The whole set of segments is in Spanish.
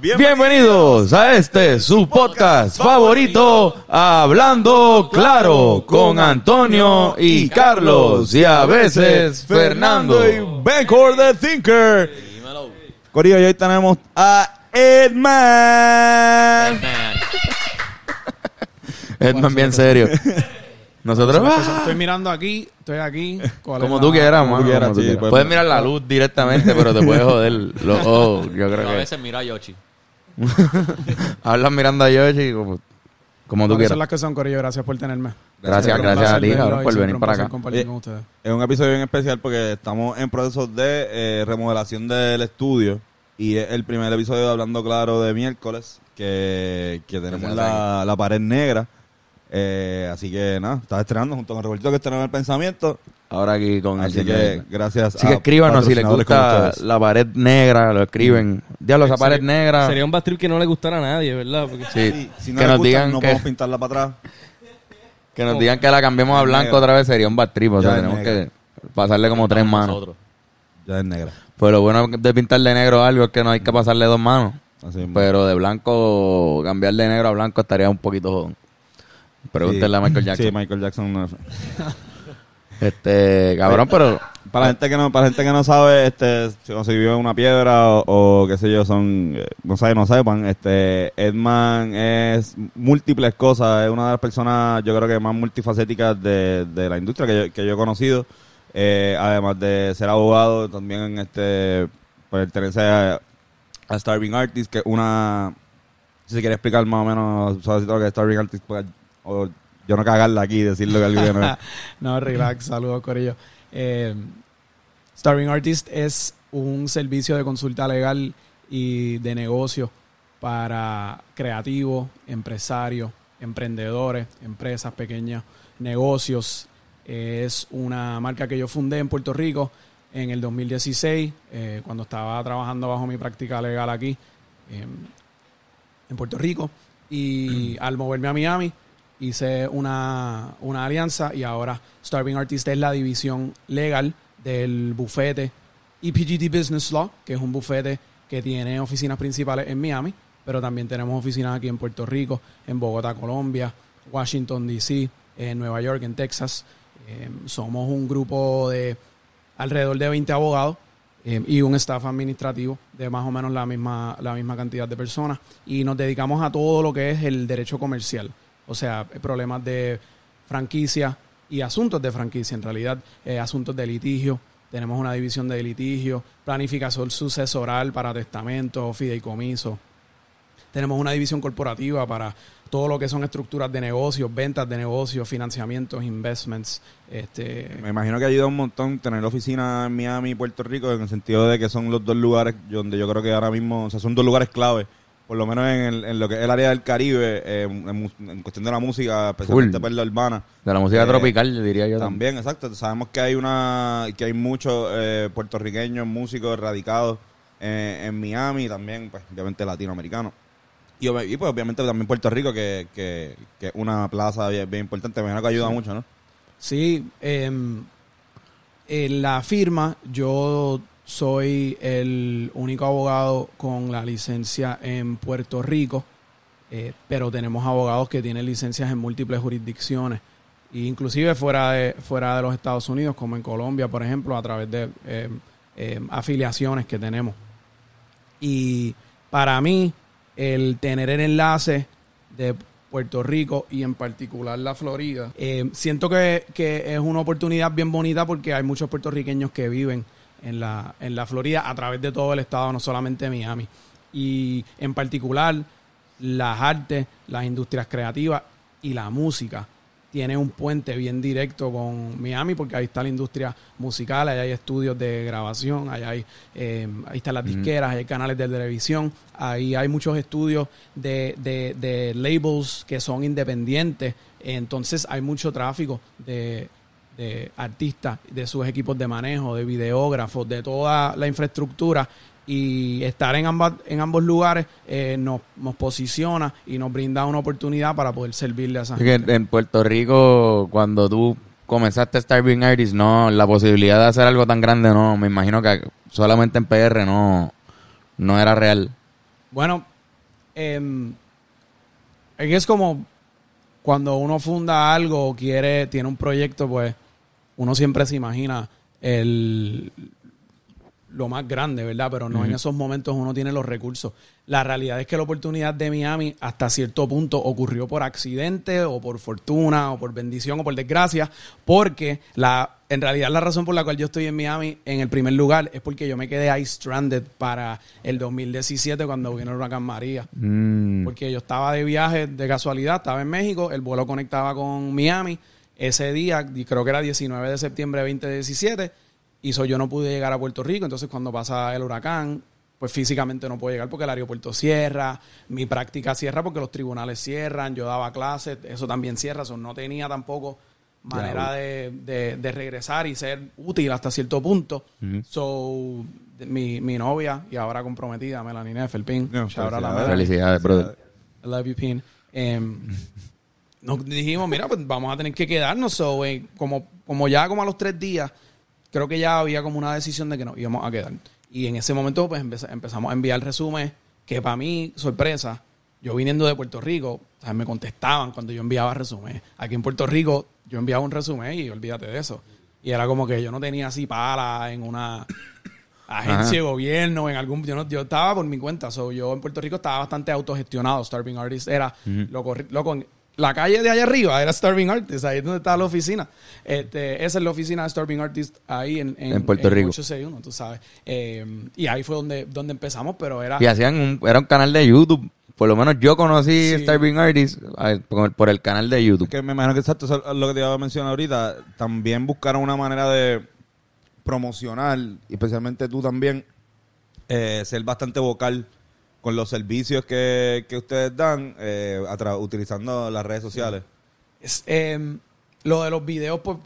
Bienvenidos a este su podcast favorito, Hablando Claro, con Antonio y Carlos y a veces Fernando. y Bencor the Thinker. Corillo, y hoy tenemos a Edman. Edman bien serio. Nosotros Pues, ah, Estoy mirando aquí, estoy aquí. ¿Cuál como es tú la- quieras, mano, tú quieras, como tú sí, quieras. pues, Puedes mirar la luz directamente, pero te puedes joder los ojos. Yo creo a que veces mira a Yoshi. hablas mirando a Yoshi como, como tú ¿Cuáles son quieras. las que son, Corillo? Gracias por tenerme. Gracias, gracias a ti, cabrón, por venir para acá. Eh. Es un episodio bien especial porque estamos en proceso de eh, remodelación del estudio y es el primer episodio de Hablando Claro de miércoles que, que tenemos la, la pared negra. Eh, así que nada, estás estrenando junto con Roberto que estrenó el pensamiento. Ahora aquí con el Así señor que Edman. gracias Así que escríbanos si les gusta la pared negra, lo escriben. Diablo, esa pared negra. Sería un bad trip que no le gustara a nadie, ¿verdad? Porque Sí, Sí, si no que nos gusta, digan no que, podemos pintarla para atrás. que nos digan que la cambiemos a blanco negra. otra vez sería un bad trip. O sea, tenemos negra. que pasarle como tres manos. Nosotros. Ya es negra. Pues lo bueno de pintar de negro algo es que no hay que pasarle dos manos. Así. Pero de blanco, cambiar de negro a blanco estaría un poquito jodón. Pregúntenle a Michael Jackson. Sí, Michael Jackson. no- Este, cabrón, pero Para gente que no, para gente que no sabe, este, se consiguió una piedra o, o qué sé yo, son, eh, no saben, no sepan, este, Edman es múltiples cosas, es una de las personas, yo creo que más multifacéticas de, de la industria que yo, que yo he conocido, Eh, además de ser abogado, también, este, pertenece a, a Starving Artist, que una, si se quiere explicar más o menos, ¿sabes lo que Starving Artist? Pues, o yo no cagarla aquí y decirlo que algo que no. No, relax, saludos, Corillo. Eh, Starving Artist es un servicio de consulta legal y de negocio para creativos, empresarios, emprendedores, empresas pequeñas, negocios. Es una marca que yo fundé en Puerto Rico en el 2016, eh, cuando estaba trabajando bajo mi práctica legal aquí eh, en Puerto Rico. Y al moverme a Miami, hice una, una alianza y ahora Starving Artist es la división legal del bufete EPGD Business Law, que es un bufete que tiene oficinas principales en Miami, pero también tenemos oficinas aquí en Puerto Rico, en Bogotá, Colombia, Washington, D.C., en Nueva York, en Texas. Eh, somos un grupo de alrededor de 20 abogados eh, y un staff administrativo de más o menos la misma, la misma cantidad de personas. Y nos dedicamos a todo lo que es el derecho comercial. O sea, problemas de franquicia y asuntos de franquicia, en realidad, eh, asuntos de litigio. Tenemos una división de litigio, planificación sucesoral para testamentos, fideicomisos. Tenemos una división corporativa para todo lo que son estructuras de negocios, ventas de negocios, financiamientos, investments. Este, Me imagino que ayuda un montón tener oficina en Miami y Puerto Rico en el sentido de que son los dos lugares donde yo creo que ahora mismo, o sea, son dos lugares clave, por lo menos en, el- en lo que es el área del Caribe, eh, en, cuestión de la música, especialmente Full. pues, la urbana. de la música Eh, tropical, diría yo también. También, exacto. Sabemos que hay una que hay muchos eh, puertorriqueños, músicos radicados eh, en Miami y también, pues, obviamente latinoamericanos. Y, pues obviamente también Puerto Rico, que, que, que es una plaza bien, bien importante. Me imagino que ayuda mucho, ¿no? Sí, em, en la firma yo soy el único abogado con la licencia en Puerto Rico, eh, pero tenemos abogados que tienen licencias en múltiples jurisdicciones, inclusive fuera de, fuera de los Estados Unidos, como en Colombia, por ejemplo, a través de em, em, afiliaciones que tenemos. Y para mí, el tener el enlace de Puerto Rico y en particular la Florida, eh, siento que, que es una oportunidad bien bonita porque hay muchos puertorriqueños que viven en la, en la Florida a través de todo el estado, no solamente Miami. Y en particular, las artes, las industrias creativas y la música tiene un puente bien directo con Miami porque ahí está la industria musical, ahí hay estudios de grabación, ahí hay eh, ahí están las disqueras, ahí hay canales de televisión, ahí hay muchos estudios de, de, de labels que son independientes, entonces hay mucho tráfico de, de artistas, de sus equipos de manejo, de videógrafos, de toda la infraestructura y estar en, ambas, en ambos lugares eh, nos, nos posiciona y nos brinda una oportunidad para poder servirle a esa gente. en Puerto Rico, cuando tú comenzaste Starving Artist, no, la posibilidad de hacer algo tan grande, no, me imagino que solamente en PR no, no era real. Bueno, em, es como cuando uno funda algo o quiere, tiene un proyecto, pues uno siempre se imagina el, lo más grande, ¿verdad? Pero no en esos momentos uno tiene los recursos. La realidad es que la oportunidad de Miami hasta cierto punto ocurrió por accidente o por fortuna o por bendición o por desgracia, porque la en realidad la razón por la cual yo estoy en Miami en el primer lugar es porque yo me quedé ahí stranded para el 2017 cuando vino el huracán María. Mm. Porque yo estaba de viaje de casualidad, estaba en México, el vuelo conectaba con Miami. Ese día, y creo que era 19 de septiembre de 2017, y so yo no pude llegar a Puerto Rico. Entonces, cuando pasa el huracán, pues físicamente no puedo llegar porque el aeropuerto cierra, mi práctica cierra porque los tribunales cierran, yo daba clases, eso también cierra, eso no tenía tampoco manera de, de- de regresar y ser útil hasta cierto punto. So, de- mi, mi novia y ahora comprometida, Melanie Nefelpin, No, felicidades. Melanie. Felicidades, brother. I love you, Pin. Em, nos dijimos, mira, pues vamos a tener que quedarnos. So, eh, como, como ya como a los tres días, creo que ya había como una decisión de que nos íbamos a quedar. Y en ese momento, pues empeza- empezamos a enviar resumen que para mí, sorpresa, yo viniendo de Puerto Rico, o sea, me contestaban cuando yo enviaba resumen. Aquí en Puerto Rico, yo enviaba un resumen y olvídate de eso. Y era como que yo no tenía así para en una agencia de gobierno, en algún... Yo, no- yo estaba por mi cuenta. So, yo en Puerto Rico estaba bastante autogestionado. Starving Artist era... lo corri- loco, la calle de allá arriba era Starving Artist. Ahí es donde estaba la oficina. Este, esa es la oficina de Starving Artist ahí en, En Puerto Rico. 861, tú sabes. Eh, y ahí fue donde, donde empezamos, pero era... Y hacían un, era un canal de YouTube. Por lo menos yo conocí Sí. Starving Artist por, por el canal de YouTube. Que me imagino que exacto, lo que te iba a mencionar ahorita. También buscaron una manera de promocionar, especialmente tú también, eh, ser bastante vocal con los servicios que, que ustedes dan eh, utilizando las redes sociales. Es, eh, lo de los videos, pues,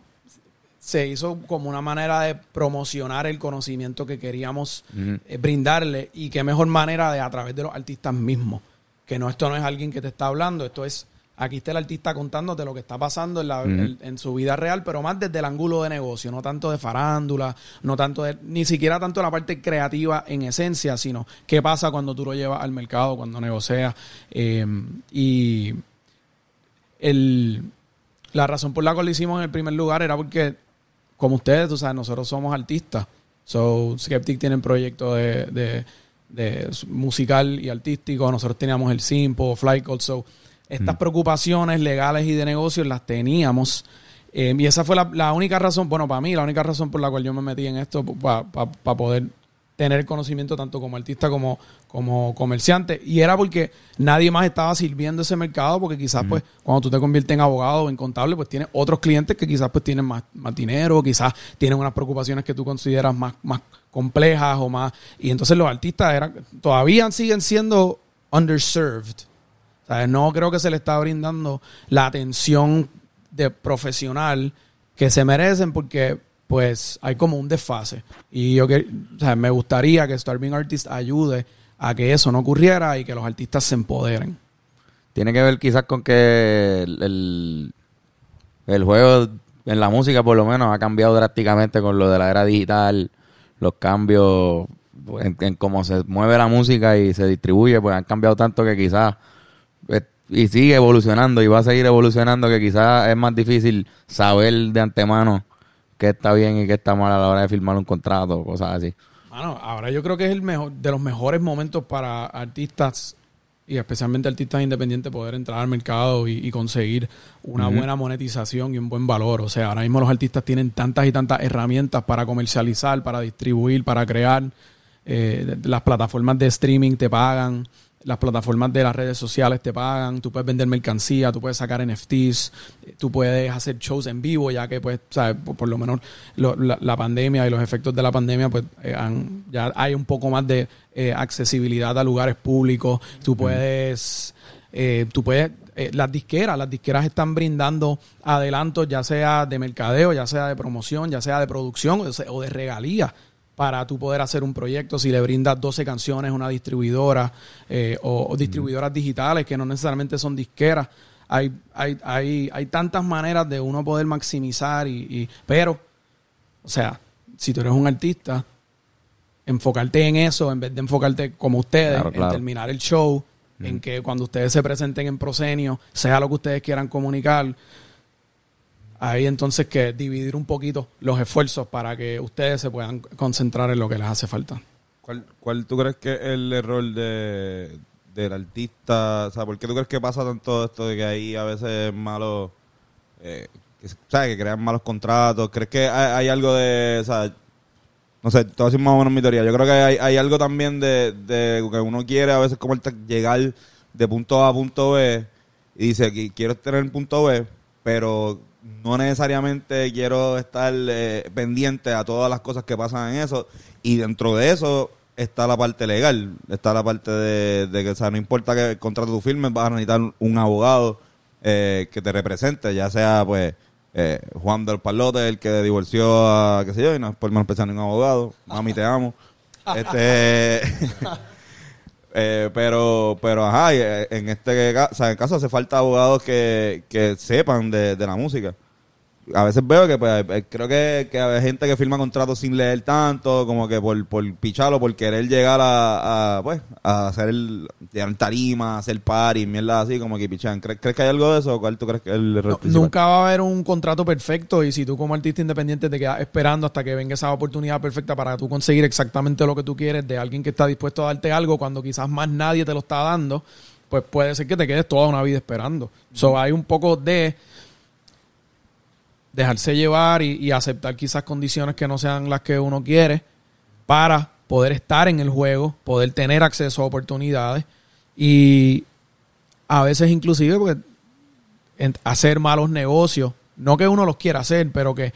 se hizo como una manera de promocionar el conocimiento que queríamos eh, brindarle y qué mejor manera de a través de los artistas mismos. Que no, esto no es alguien que te está hablando, esto es, aquí está el artista contándote lo que está pasando en, la- en- en su vida real, pero más desde el ángulo de negocio, no tanto de farándula, no tanto de, ni siquiera tanto la parte creativa en esencia, sino qué pasa cuando tú lo llevas al mercado, cuando negocias. eh, y el, la razón por la cual lo hicimos en el primer lugar era porque, como ustedes, tú sabes, nosotros somos artistas. So, Skeptic tiene un proyecto de, de- musical y artístico. Nosotros teníamos el Simpo, Flycall. So, estas preocupaciones legales y de negocios las teníamos. Eh, y esa fue la, la única razón, bueno, para mí, la única razón por la cual yo me metí en esto, para poder tener conocimiento tanto como artista como, como comerciante. Y era porque nadie más estaba sirviendo ese mercado, porque quizás, pues, cuando tú te conviertes en abogado o en contable, pues tienes otros clientes que quizás pues tienen más, más dinero, quizás tienen unas preocupaciones que tú consideras más, más complejas o más. Y entonces los artistas eran, todavía siguen siendo underserved. No creo que se le está brindando la atención de profesional que se merecen porque pues hay como un desfase. Y yo que, me gustaría que Starving Artist ayude a que eso no ocurriera y que los artistas se empoderen. Tiene que ver quizás con que el, el, juego en la música por lo menos ha cambiado drásticamente con lo de la era digital, los cambios en, en cómo se mueve la música y se distribuye, pues han cambiado tanto que quizás y sigue evolucionando y va a seguir evolucionando que quizás es más difícil saber de antemano qué está bien y qué está mal a la hora de firmar un contrato o cosas así. Bueno, ahora yo creo que es el mejor de los mejores momentos para artistas y especialmente artistas independientes poder entrar al mercado y, y conseguir una buena monetización y un buen valor. O sea, ahora mismo los artistas tienen tantas y tantas herramientas para comercializar, para distribuir, para crear. Eh, las plataformas de streaming te pagan, las plataformas de las redes sociales te pagan, tú puedes vender mercancía, tú puedes sacar NFTs, tú puedes hacer shows en vivo, ya que pues, ¿sabes? Por, por lo menos lo- la, la pandemia y los efectos de la pandemia, pues eh, han- ya hay un poco más de eh, accesibilidad a lugares públicos, tú puedes, eh, tú puedes, eh, las disqueras, las disqueras están brindando adelantos, ya sea de mercadeo, ya sea de promoción, ya sea de producción o de- o de regalías para tú poder hacer un proyecto, si le brindas 12 canciones a una distribuidora eh, o, o distribuidoras digitales que no necesariamente son disqueras. Hay, hay, hay, hay tantas maneras de uno poder maximizar, y, y- pero, o sea, si tú eres un artista, enfocarte en eso en vez de enfocarte como ustedes, Claro, claro. en terminar el show en que cuando ustedes se presenten en prosenio, sea lo que ustedes quieran comunicar, ahí entonces que dividir un poquito los esfuerzos para que ustedes se puedan concentrar en lo que les hace falta. ¿Cuál, ¿Cuál tú crees que es el error de, del artista? O sea, ¿por qué tú crees que pasa tanto esto de que hay a veces malos, eh, que, ¿sabes? que crean malos contratos? ¿Crees que hay, hay algo de, o sea, no sé, a decir más o menos mi teoría. Yo creo que hay, hay algo también de, que uno quiere a veces como llegar de punto A a punto B y dice quiero tener el punto B, pero no necesariamente quiero estar eh, pendiente a todas las cosas que pasan en eso. Y dentro de eso está la parte legal, está la parte de, de que, o sea, no importa que el contrato tu firmes, vas a necesitar un abogado eh, que te represente, ya sea, pues, eh, Juan del Palote, el que divorció a, qué sé yo, y no es por menospreciar a ningún abogado. Mami, te amo. Este... Eh, pero, pero ajá, eh, en este ca- o sea, en caso hace falta abogados que, que sepan de, de la música. A veces veo que pues, creo que, que hay gente que firma contratos sin leer tanto, como que por, por picharlo, por querer llegar a, a, pues, a hacer el, llegar tarima, hacer party, mierda así, como que pichan. ¿Crees, crees que hay algo de eso cuál tú crees que es el error No, principal? nunca va a haber un contrato perfecto y si tú como artista independiente te quedas esperando hasta que venga esa oportunidad perfecta para tú conseguir exactamente lo que tú quieres de alguien que está dispuesto a darte algo cuando quizás más nadie te lo está dando, pues puede ser que te quedes toda una vida esperando. So hay un poco de dejarse llevar y, aceptar quizás condiciones que no sean las que uno quiere para poder estar en el juego, poder tener acceso a oportunidades y a veces inclusive porque hacer malos negocios. No que uno los quiera hacer, pero que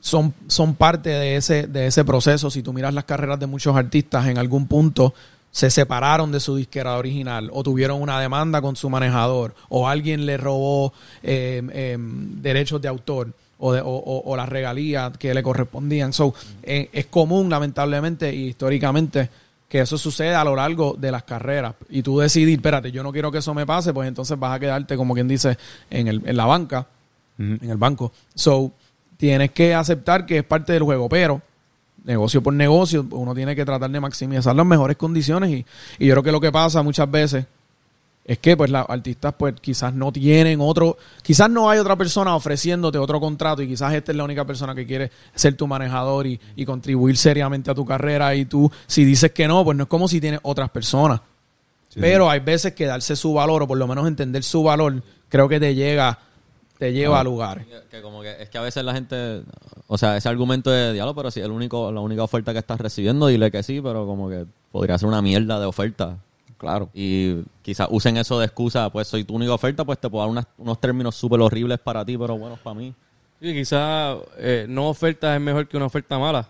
son, son parte de ese, de ese proceso. Si tú miras las carreras de muchos artistas, en algún punto se separaron de su disquera original o tuvieron una demanda con su manejador o alguien le robó eh, eh, derechos de autor o, de, o, o- o las regalías que le correspondían. So, eh, es común, lamentablemente y históricamente, que eso sucede a lo largo de las carreras. Y tú decidir, espérate, yo no quiero que eso me pase, pues entonces vas a quedarte, como quien dice, en, el, en la banca, en el banco. So, tienes que aceptar que es parte del juego, pero negocio por negocio, uno tiene que tratar de maximizar las mejores condiciones y, y yo creo que lo que pasa muchas veces es que pues los artistas pues quizás no tienen otro, quizás no hay otra persona ofreciéndote otro contrato y quizás esta es la única persona que quiere ser tu manejador y, y contribuir seriamente a tu carrera y tú si dices que no, pues no es como si tienes otras personas. Pero hay veces que darse su valor o por lo menos entender su valor creo que te llega, te lleva a lugares. Que, que como que es que a veces la gente, o sea, ese argumento de diálogo, pero si es el único, la única oferta que estás recibiendo, dile que sí, pero como que podría ser una mierda de oferta. Claro. Y quizás usen eso de excusa, pues soy tu única oferta, pues te puedo dar unas- unos términos súper horribles para ti, pero buenos para mí. Y quizás eh, no oferta es mejor que una oferta mala.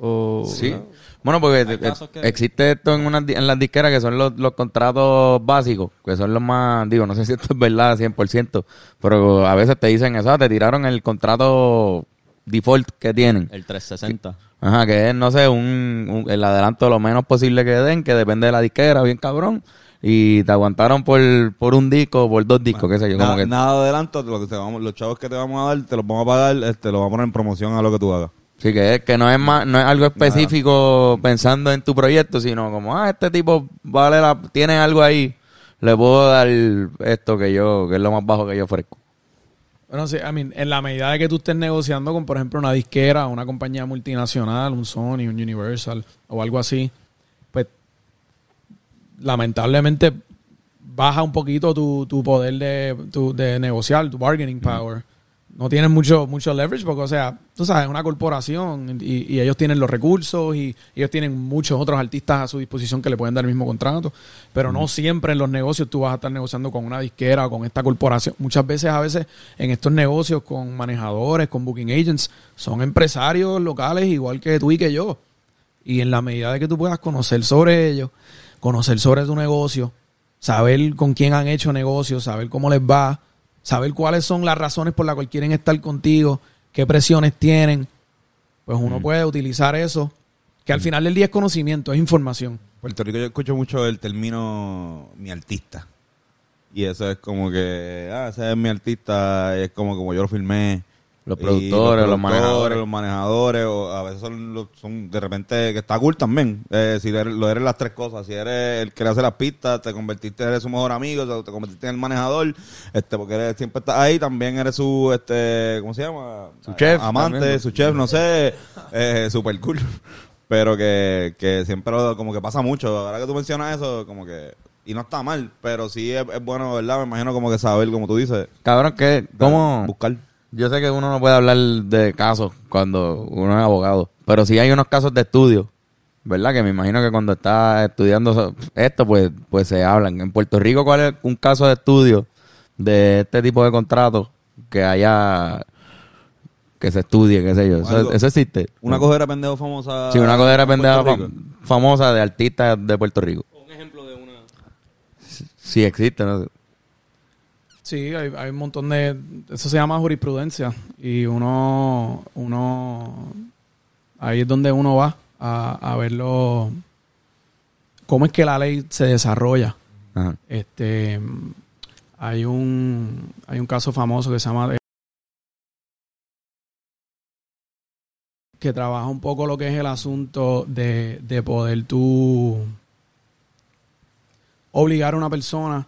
O, Sí. ¿no? Bueno, porque que- existe esto en, unas en las disqueras que son los, los contratos básicos, que son los más, digo, no sé si esto es verdad 100%, pero a veces te dicen eso, ah, te tiraron el contrato default que tienen. El 360. Ajá, que es, no sé, un, un- el adelanto lo menos posible que den, que depende de la disquera, bien cabrón. Y te aguantaron por, por un disco, por dos discos, qué sé yo, como que... nada de adelanto, lo que te vamos, los chavos que te vamos a dar, te los vamos a pagar, este, los vamos a poner en promoción a lo que tú hagas. Sí, que que no es más, no es algo específico pensando en tu proyecto, sino como, ah, este tipo vale la, tiene algo ahí, le puedo dar esto que yo, que es lo más bajo que yo ofrezco. Bueno, sí, I mean, en la medida de que tú estés negociando con, por ejemplo, una disquera, una compañía multinacional, un Sony, un Universal o algo así, pues lamentablemente baja un poquito tu, tu poder de, tu- de negociar, tu bargaining power. No tienes mucho, mucho leverage porque, o sea, tú sabes, es una corporación y, y ellos tienen los recursos y ellos tienen muchos otros artistas a su disposición que le pueden dar el mismo contrato. Pero no siempre en los negocios tú vas a estar negociando con una disquera o con esta corporación. Muchas veces, a veces, en estos negocios con manejadores, con booking agents, son empresarios locales igual que tú y que yo. Y en la medida de que tú puedas conocer sobre ellos, conocer sobre tu negocio, saber con quién han hecho negocios, saber cómo les va, saber cuáles son las razones por las cuales quieren estar contigo, qué presiones tienen, pues uno puede utilizar eso, que al final del día es conocimiento, es información. Puerto Rico yo escucho mucho el término mi artista. Y eso es como que, ah, ese es mi artista, es como como yo lo filmé. Los Y productores, los manejadores. los manejadores, o a veces son, los- son de repente que está cool también. Eh, si eres, lo eres las tres cosas, si eres el que le hace las pistas, te convertiste eres su mejor amigo, o sea, te convertiste en el manejador, este, porque eres, siempre estás ahí, también eres su, este, ¿cómo se llama? Su chef amante, también. su chef, no sé, eh, super cool. Pero que, que siempre lo- como que pasa mucho. Ahora que tú mencionas eso, como que y no está mal, pero sí es, es bueno, ¿verdad? Me imagino como que saber, como tú dices, Cabrón, que ¿cómo? buscar. Yo sé que uno no puede hablar de casos cuando uno es abogado, pero sí hay unos casos de estudio, ¿verdad? Que me imagino que cuando está estudiando esto, pues, pues se hablan. En Puerto Rico, ¿cuál es un caso de estudio de este tipo de contratos que haya que se estudie, qué sé yo? Eso, Algo. eso existe. Una cogera pendejo famosa. Sí, una fam- Rico. famosa de artistas de Puerto Rico. Un ejemplo de una... Sí existe, ¿no? Sí, hay, hay un montón de... Eso se llama jurisprudencia. Y uno... uno ahí es donde uno va a, a verlo... Cómo es que la ley se desarrolla. Ajá. Este... Hay un... Hay un caso famoso que se llama... que trabaja un poco lo que es el asunto de, de poder tú obligar a una persona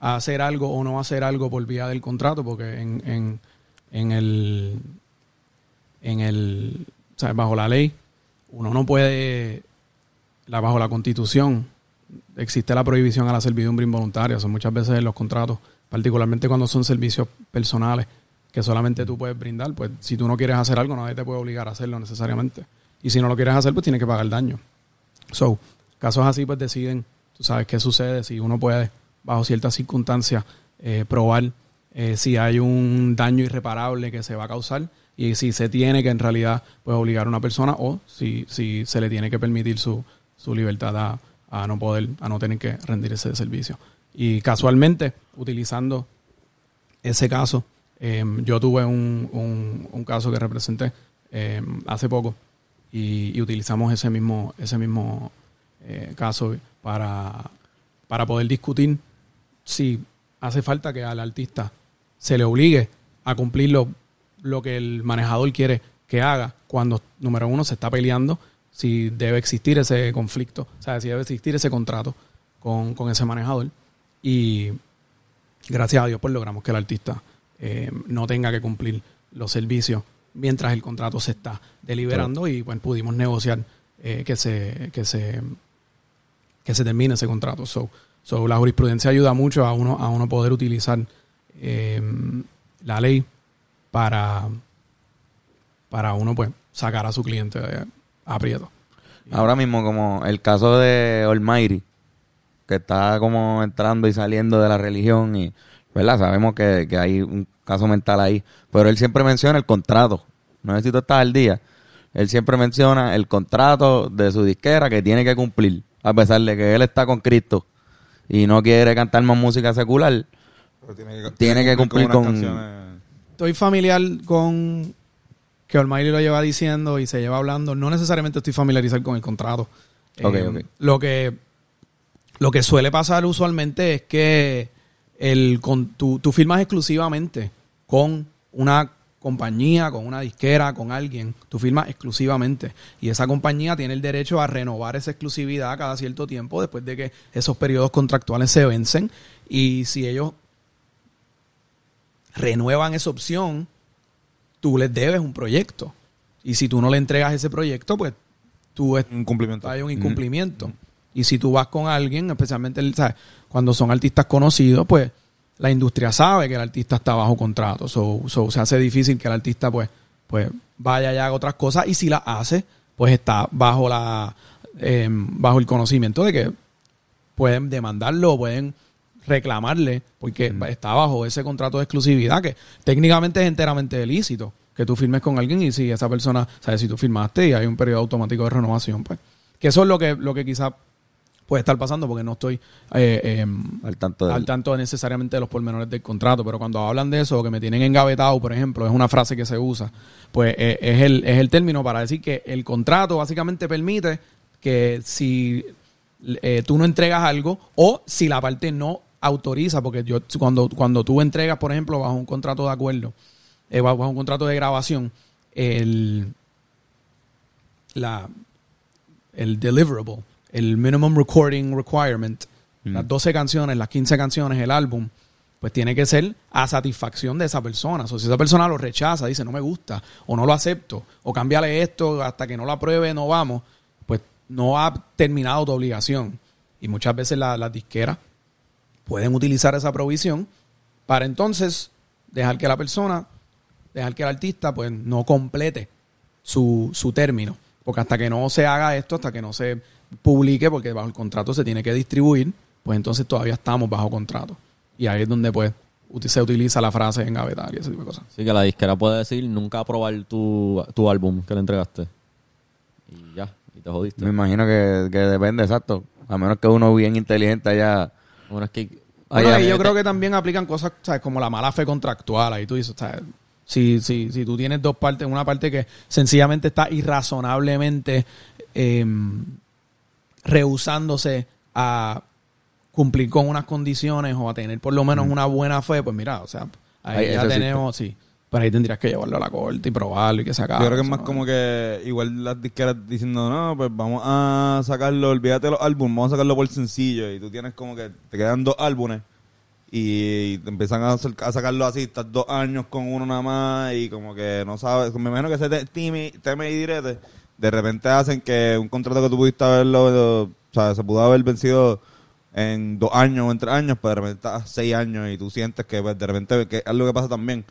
a hacer algo o no hacer algo por vía del contrato, porque en, en, en el en el o bajo la ley uno no puede la bajo la constitución existe la prohibición a la servidumbre involuntaria, o sea, muchas veces en los contratos, particularmente cuando son servicios personales que solamente tú puedes brindar, pues si tú no quieres hacer algo, nadie te puede obligar a hacerlo necesariamente. Y si no lo quieres hacer, pues tienes que pagar el daño. So, casos así pues deciden, tú sabes qué sucede, si uno puede, bajo ciertas circunstancias, eh, probar eh, si hay un daño irreparable que se va a causar y si se tiene que en realidad pues obligar a una persona o si, si se le tiene que permitir su, su libertad a, no poder, a no tener que rendir ese servicio. Y casualmente, utilizando ese caso, eh, yo tuve un, un- caso que representé eh, hace poco y, y utilizamos ese mismo, ese mismo eh, caso para, para poder discutir si hace falta que al artista se le obligue a cumplir lo, lo que el manejador quiere que haga cuando, número uno, se está peleando, si debe existir ese conflicto, o sea, si debe existir ese contrato con, con ese manejador. Y gracias a Dios, pues logramos que el artista eh, no tenga que cumplir los servicios mientras el contrato se está deliberando y pues pudimos negociar eh, que se que se que se termine ese contrato. So, so, la jurisprudencia ayuda mucho a uno a uno poder utilizar eh, la ley para para uno pues sacar a su cliente de aprieto. Ahora mismo, como el caso de Almighty, que está como entrando y saliendo de la religión, y ¿verdad? Sabemos que, que hay un caso mental ahí, pero él siempre menciona el contrato. No tú estás al día. Él siempre menciona el contrato de su disquera que tiene que cumplir, a pesar de que él está con Cristo y no quiere cantar más música secular. Pero tiene Tiene que cumplir con- canciones. Estoy familiar con que Almighty lo lleva diciendo y se lleva hablando. No necesariamente estoy familiarizado con el contrato. Ok, Eh, ok. Lo que lo que suele pasar usualmente es que el con, tú, tú firmas exclusivamente con una compañía, con una disquera, con alguien. Tú firmas exclusivamente. Y esa compañía tiene el derecho a renovar esa exclusividad cada cierto tiempo después de que esos periodos contractuales se vencen. Y si ellos renuevan esa opción, tú les debes un proyecto. Y si tú no le entregas ese proyecto, pues tú es- Un cumplimiento. hay un incumplimiento. Y si tú vas con alguien, especialmente el- ¿sabes? cuando son artistas conocidos, pues la industria sabe que el artista está bajo contrato. So, so, se hace difícil que el artista pues, pues vaya y haga otras cosas. Y si las hace, pues está bajo la eh, bajo el conocimiento de que pueden demandarlo pueden reclamarle porque está bajo ese contrato de exclusividad que técnicamente es enteramente ilícito que tú firmes con alguien y si esa persona, sabes, si tú firmaste y hay un periodo automático de renovación, pues que eso es lo que lo que quizás puede estar pasando porque no estoy eh, eh, Al tanto al tanto necesariamente de los pormenores del contrato, pero cuando hablan de eso, que me tienen engavetado, por ejemplo, es una frase que se usa, pues eh, es, el, es el término para decir que el contrato básicamente permite que si eh, tú no entregas algo o si la parte no autoriza, porque yo cuando, cuando tú entregas, por ejemplo, bajo un contrato de acuerdo, bajo un contrato de grabación, el, la, el deliverable, el minimum recording requirement, las 12 canciones, las 15 canciones, el álbum, pues tiene que ser a satisfacción de esa persona. O sea, si esa persona lo rechaza, dice no me gusta, o no lo acepto, o cámbiale esto hasta que no lo apruebe, no vamos, pues no ha terminado tu obligación. Y muchas veces la- las disqueras pueden utilizar esa provisión para entonces dejar que la persona, dejar que el artista, pues no complete su, su término. Porque hasta que no se haga esto, hasta que no se publique, porque bajo el contrato se tiene que distribuir, pues entonces todavía estamos bajo contrato. Y ahí es donde pues se utiliza la frase engavetar y ese tipo de cosas. Así que la disquera puede decir nunca aprobar tu, tu álbum que le entregaste. Y ya, y te jodiste. Me imagino que, que depende, exacto. A menos que uno bien inteligente haya... Bueno, es que Bueno, haya- ahí yo creo que también aplican cosas ¿sabes? como la mala fe contractual. Ahí tú dices, ¿sabes? Si, si, si tú tienes dos partes, una parte que sencillamente está irrazonablemente em, rehusándose a cumplir con unas condiciones o a tener por lo menos una buena fe, pues mira, o sea, ahí Ahí, ya tenemos, sí. Pero ahí tendrías que llevarlo a la corte y probarlo y que se acabe. Yo creo que es más no- como que igual las disqueras diciendo, no, pues vamos a sacarlo, olvídate los álbumes, vamos a sacarlo por sencillo. Y tú tienes como que te quedan dos álbumes y te empiezan a, a sacarlo así, estás dos años con uno nada más y como que no sabes. Me imagino que ese teme y direte, de repente hacen que un contrato que tú pudiste haberlo, o sea, se pudo haber vencido en dos años o en tres años, pero de repente estás seis años y tú sientes que pues, de repente que es lo que pasa también.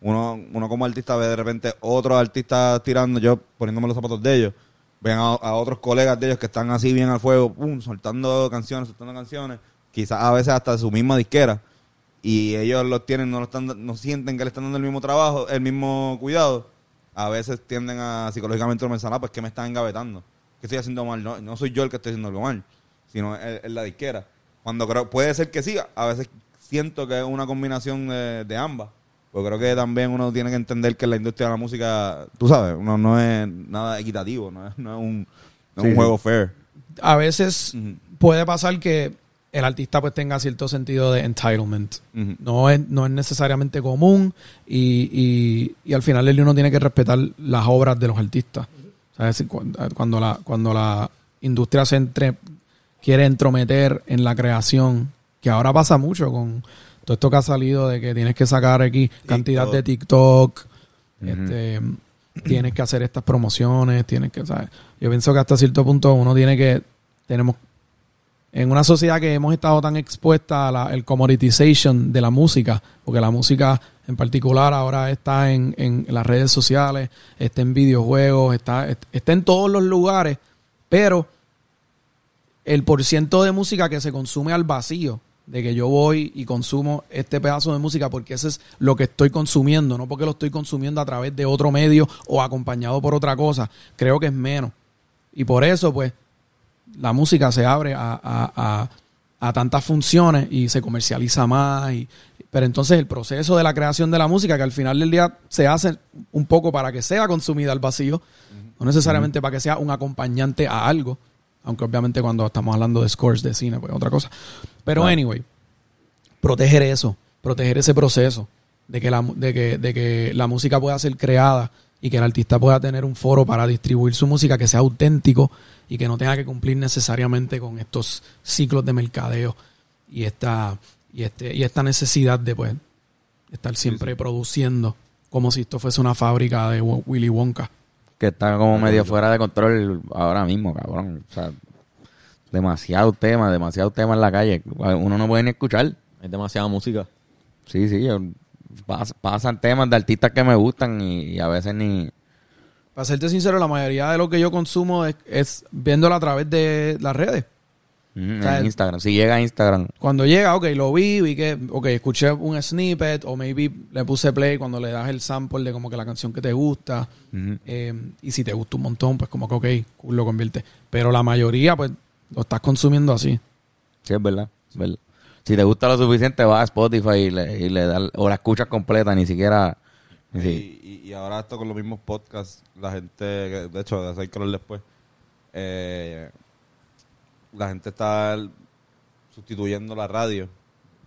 Uno, uno como artista ve de repente otros artistas tirando, yo poniéndome los zapatos de ellos, ven a, a otros colegas de ellos que están así bien al fuego, pum, soltando canciones, soltando canciones, quizás a veces hasta su misma disquera, y ellos los tienen, no lo están, no sienten que le están dando el mismo trabajo, el mismo cuidado, a veces tienden a psicológicamente pensar, ah, pues que me están engavetando, que estoy haciendo mal, no, no soy yo el que estoy haciendo algo mal, sino es, la disquera. Cuando creo, puede ser que sí, a veces siento que es una combinación de, de ambas. Pues creo que también uno tiene que entender que la industria de la música, tú sabes, uno no es nada equitativo, no es, no es un, no es Sí, un juego fair. A veces puede pasar que el artista pues tenga cierto sentido de entitlement. No es, no es necesariamente común y, y, y al final el uno tiene que respetar las obras de los artistas. ¿Sabes? Cu- Cuando la, cuando la industria se entre, quiere entrometer en la creación, que ahora pasa mucho con todo esto que ha salido de que tienes que sacar aquí cantidad de TikTok, este, tienes que hacer estas promociones, tienes que, ¿sabes? Yo pienso que hasta cierto punto uno tiene que, tenemos en una sociedad que hemos estado tan expuesta a la, el commoditization de la música, porque la música en particular ahora está en, en las redes sociales, está en videojuegos, está, está en todos los lugares, pero el porciento de música que se consume al vacío, de que yo voy y consumo este pedazo de música porque ese es lo que estoy consumiendo, no porque lo estoy consumiendo a través de otro medio o acompañado por otra cosa, creo que es menos. Y por eso, pues, la música se abre a, a- a- a tantas funciones y se comercializa más. Y, pero entonces el proceso de la creación de la música, que al final del día se hace un poco para que sea consumida al vacío, no necesariamente para que sea un acompañante a algo, aunque obviamente cuando estamos hablando de scores de cine, pues otra cosa. Pero anyway, proteger eso, proteger ese proceso de que, la, de, que, de que la música pueda ser creada y que el artista pueda tener un foro para distribuir su música que sea auténtico y que no tenga que cumplir necesariamente con estos ciclos de mercadeo y esta, y este, y esta necesidad de pues estar siempre produciendo como si esto fuese una fábrica de Willy Wonka. que está como medio fuera de control ahora mismo, cabrón. O sea, demasiado tema, demasiado tema en la calle. Uno no puede ni escuchar. hay demasiada música. Sí, sí. yo- pas- pasan temas de artistas que me gustan y, y a veces ni... Para serte sincero, la mayoría de lo que yo consumo es, es viéndolo a través de las redes. Mm, O sea, en Instagram. Si llega a Instagram. Cuando llega, ok, lo vi, vi que, ok, escuché un snippet o maybe le puse play cuando le das el sample de como que la canción que te gusta. Eh, y si te gusta un montón, pues como que, ok, lo convierte. Pero la mayoría, pues, lo estás consumiendo así. Sí, es verdad. es verdad. Si te gusta lo suficiente, vas a Spotify y le, y le das... O la escuchas completa, ni siquiera... Y, y- y ahora esto con los mismos podcasts, la gente, de hecho, de hacer calor después, eh, la gente está sustituyendo la radio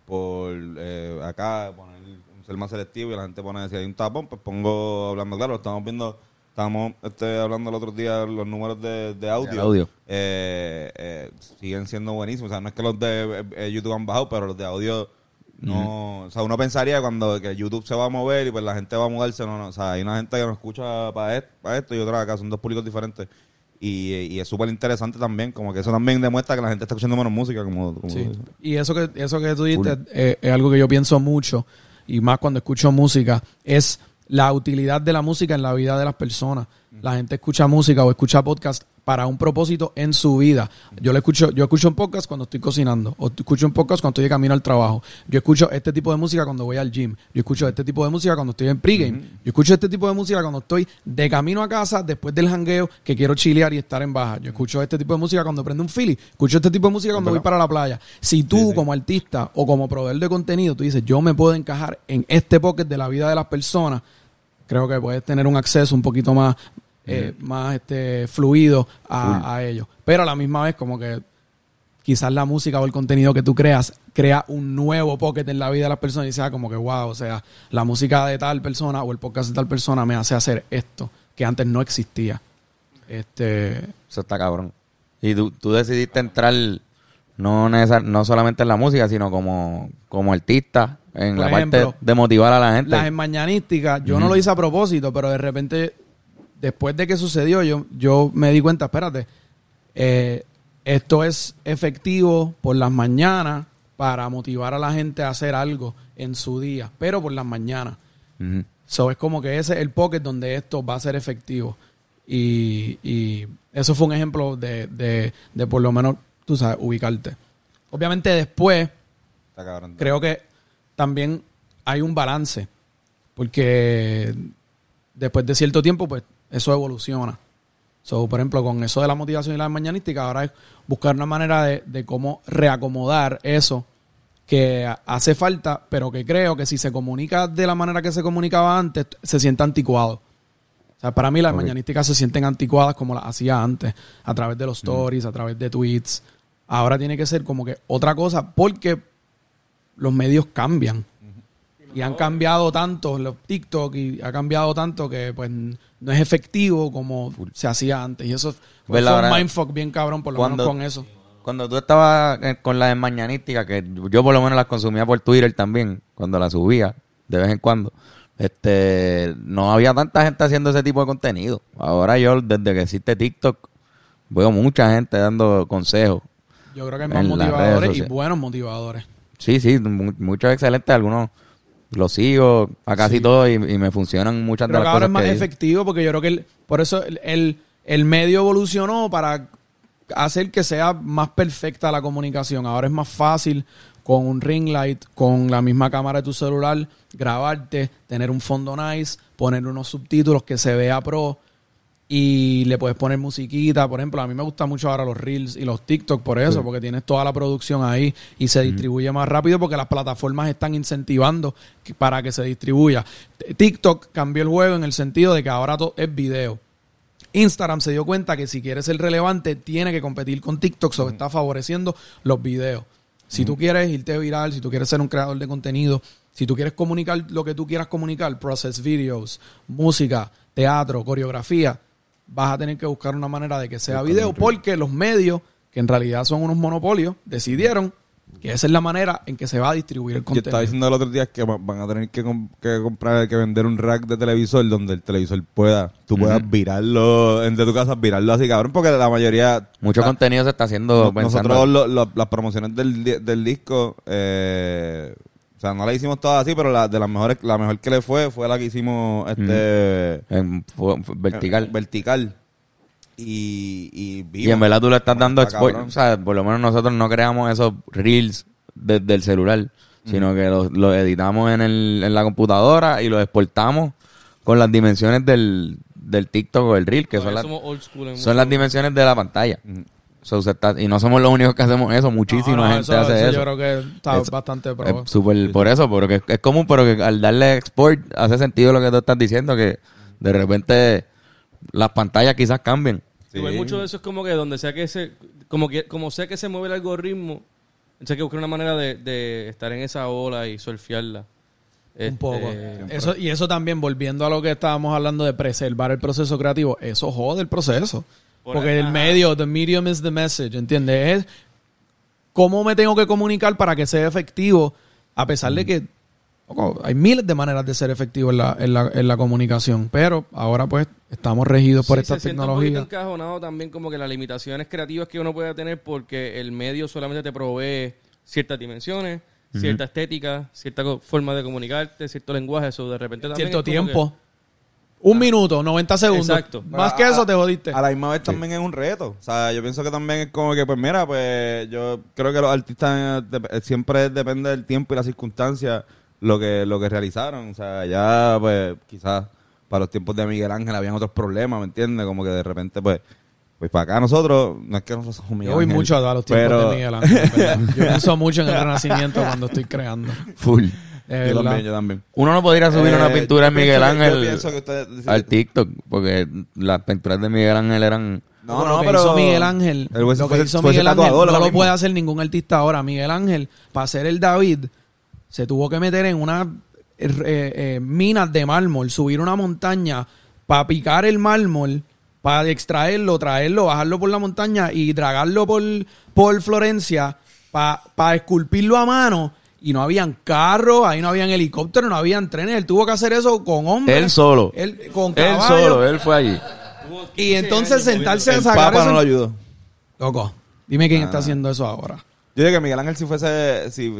por eh, acá poner un ser más selectivo y la gente pone, si hay un tapón, pues pongo hablando claro, estamos viendo, estamos este, hablando el otro día los números de, de audio, De audio. Eh, eh, siguen siendo buenísimos, o sea, no es que los de eh, YouTube han bajado, pero los de audio no, o sea, uno pensaría cuando que YouTube se va a mover y pues la gente va a mudarse, no, no, o sea, hay una gente que nos escucha para esto, y otra acá, son dos públicos diferentes. Y, y es súper interesante también, como que eso también demuestra que la gente está escuchando menos música, como, como Sí. Y eso que, eso que tú dijiste eh, es algo que yo pienso mucho, y más cuando escucho música, es la utilidad de la música en la vida de las personas. La gente escucha música o escucha podcast para un propósito en su vida. Yo le escucho, yo escucho un podcast cuando estoy cocinando, o escucho un podcast cuando estoy de camino al trabajo. Yo escucho este tipo de música cuando voy al gym. Yo escucho este tipo de música cuando estoy en pregame. Yo escucho este tipo de música cuando estoy de camino a casa después del jangueo que quiero chilear y estar en baja. Yo escucho este tipo de música cuando prendo un Philly. Escucho este tipo de música cuando voy para la playa. Si tú como artista o como proveedor de contenido, tú dices, yo me puedo encajar en este pocket de la vida de las personas, creo que puedes tener un acceso un poquito más, eh, más este, fluido a, a ello. Pero a la misma vez, como que quizás la música o el contenido que tú creas crea un nuevo pocket en la vida de las personas y sea como que, wow, o sea, la música de tal persona o el podcast de tal persona me hace hacer esto que antes no existía. Este, Eso está cabrón. Y tú, tú decidiste entrar no necesar- no solamente en la música, sino como, como artista, en Por la ejemplo, parte de motivar a la gente. las mañanísticas, yo no lo hice a propósito, pero de repente, después de que sucedió, yo, yo me di cuenta, espérate, eh, esto es efectivo por las mañanas para motivar a la gente a hacer algo en su día, pero por las mañanas. Ujú. So, es como que ese es el pocket donde esto va a ser efectivo. Y, y eso fue un ejemplo de, de, de por lo menos, tú sabes, ubicarte. Obviamente después creo que también hay un balance. Porque después de cierto tiempo, pues eso evoluciona. So, por ejemplo, con eso de la motivación y la mañanística, ahora es buscar una manera de, de cómo reacomodar eso que ha- hace falta, pero que creo que si se comunica de la manera que se comunicaba antes, se siente anticuado. O sea, para mí las mañanísticas se sienten anticuadas como las hacía antes, a través de los stories, a través de tweets. Ahora tiene que ser como que otra cosa, porque los medios cambian. Y han cambiado tanto los TikTok y ha cambiado tanto que pues no es efectivo como se hacía antes. Y eso fue ¿Verdad? un mindfuck bien cabrón, por lo cuando- menos con eso. Cuando tú estabas eh, con las mañanísticas, que yo por lo menos las consumía por Twitter también, cuando las subía, de vez en cuando, este no había tanta gente haciendo ese tipo de contenido. Ahora yo, desde que existe TikTok, veo mucha gente dando consejos. Yo creo que hay más motivadores y buenos motivadores. Sí, sí, mu- muchos excelentes, algunos los sigo a casi Sí. todos y, y me funcionan muchas Creo de que ahora cosas es más que efectivo porque yo creo que el- por eso el, el, el medio evolucionó para hacer que sea más perfecta la comunicación. Ahora es más fácil con un ring light, con la misma cámara de tu celular, grabarte, tener un fondo nice, poner unos subtítulos que se vea pro y le puedes poner musiquita. Por ejemplo, a mí me gusta mucho ahora los reels y los TikTok por eso, porque tienes toda la producción ahí y se distribuye más rápido porque las plataformas están incentivando que- para que se distribuya. TikTok cambió el juego en el sentido de que ahora todo es video. Instagram se dio cuenta que si quiere ser relevante tiene que competir con TikTok, so está favoreciendo los videos. Si tú quieres irte viral, si tú quieres ser un creador de contenido, si tú quieres comunicar lo que tú quieras comunicar, process videos, música, teatro, coreografía, vas a tener que buscar una manera de que sea video porque los medios, que en realidad son unos monopolios, decidieron que esa es la manera en que se va a distribuir el Yo contenido. estaba diciendo el otro día que va- van a tener que, com- que comprar, que vender un rack de televisor donde el televisor pueda, tú puedas virarlo, en- de tu casa, virarlo así, cabrón, porque la mayoría... Mucho contenido se está haciendo no- pensando. Nosotros lo- lo- las promociones del, del disco, eh, o sea, no la hicimos todas así, pero la de las mejores, la mejor que le fue fue la que hicimos este en vertical. eh, vertical. Y, y, Y en verdad tú le estás dando. O sea, por lo menos nosotros no creamos esos reels desde el celular, sino que los, los editamos en, el, en la computadora y los exportamos con las dimensiones del, del TikTok o el reel, que son, las son las dimensiones de la pantalla. So, se está- y no somos los únicos que hacemos eso, muchísima No, no, gente hace eso. Yo creo que está Es- bastante pro. Es súper por eso, porque es, es común, pero que al darle export hace sentido lo que tú estás diciendo, que de repente las pantallas quizás cambien. Sí. Igual mucho de eso es como que donde sea que se, como que, como sea que se mueve el algoritmo, hay que buscar una manera de, de estar en esa ola y surfearla. Un Este, poco. Eso, y eso también, volviendo a lo que estábamos hablando de preservar el proceso creativo, eso jode el proceso. Por Porque el medio, the medium is the message, ¿entiendes? Es cómo me tengo que comunicar para que sea efectivo, a pesar de que loco, hay miles de maneras de ser efectivo en la, en la, en la comunicación. Pero ahora pues estamos regidos por Sí, estas se siente un poquito tecnologías. encajonado también como que las limitaciones creativas que uno puede tener porque el medio solamente te provee ciertas dimensiones, cierta estética, cierta forma de comunicarte, cierto lenguaje, eso de repente también Cierto es como tiempo. Un minuto, 90 segundos. Exacto. Más que eso te jodiste. A la misma vez también es un reto. O sea, yo pienso que también es como que, pues mira, pues yo creo que los artistas eh, siempre depende del tiempo y las circunstancias lo que, lo que realizaron. O sea, ya pues quizás para los tiempos de Miguel Ángel habían otros problemas, ¿me entiendes? Como que de repente pues... Pues para acá nosotros, no es que nosotros somos Miguel Yo voy Ángel, mucho a los tiempos pero- de Miguel Ángel. en verdad. Yo pienso mucho en el renacimiento cuando estoy creando. Full. Yo verdad. también, yo también. Uno no podría subir Eh, una pintura yo de Miguel pienso Ángel Yo al TikTok, porque las pinturas de Miguel Ángel eran... No, lo no, que pero... hizo Miguel Ángel, El lo que hizo fue Miguel Ángel no lo mismo. puede hacer ningún artista ahora. Miguel Ángel, para ser el David, se tuvo que meter en unas eh, eh, minas de mármol, subir una montaña para picar el mármol, para extraerlo, traerlo, bajarlo por la montaña y dragarlo por, por Florencia, para esculpirlo a mano. Y no habían carros, ahí no habían helicópteros, no habían trenes. Él tuvo que hacer eso con hombres. Él solo. Él, con Él solo, él fue allí. Y entonces sentarse a El sacar Papa eso. no lo ayudó. Loco, dime Ah. quién está haciendo eso ahora. Yo digo que Miguel Ángel si fuese, si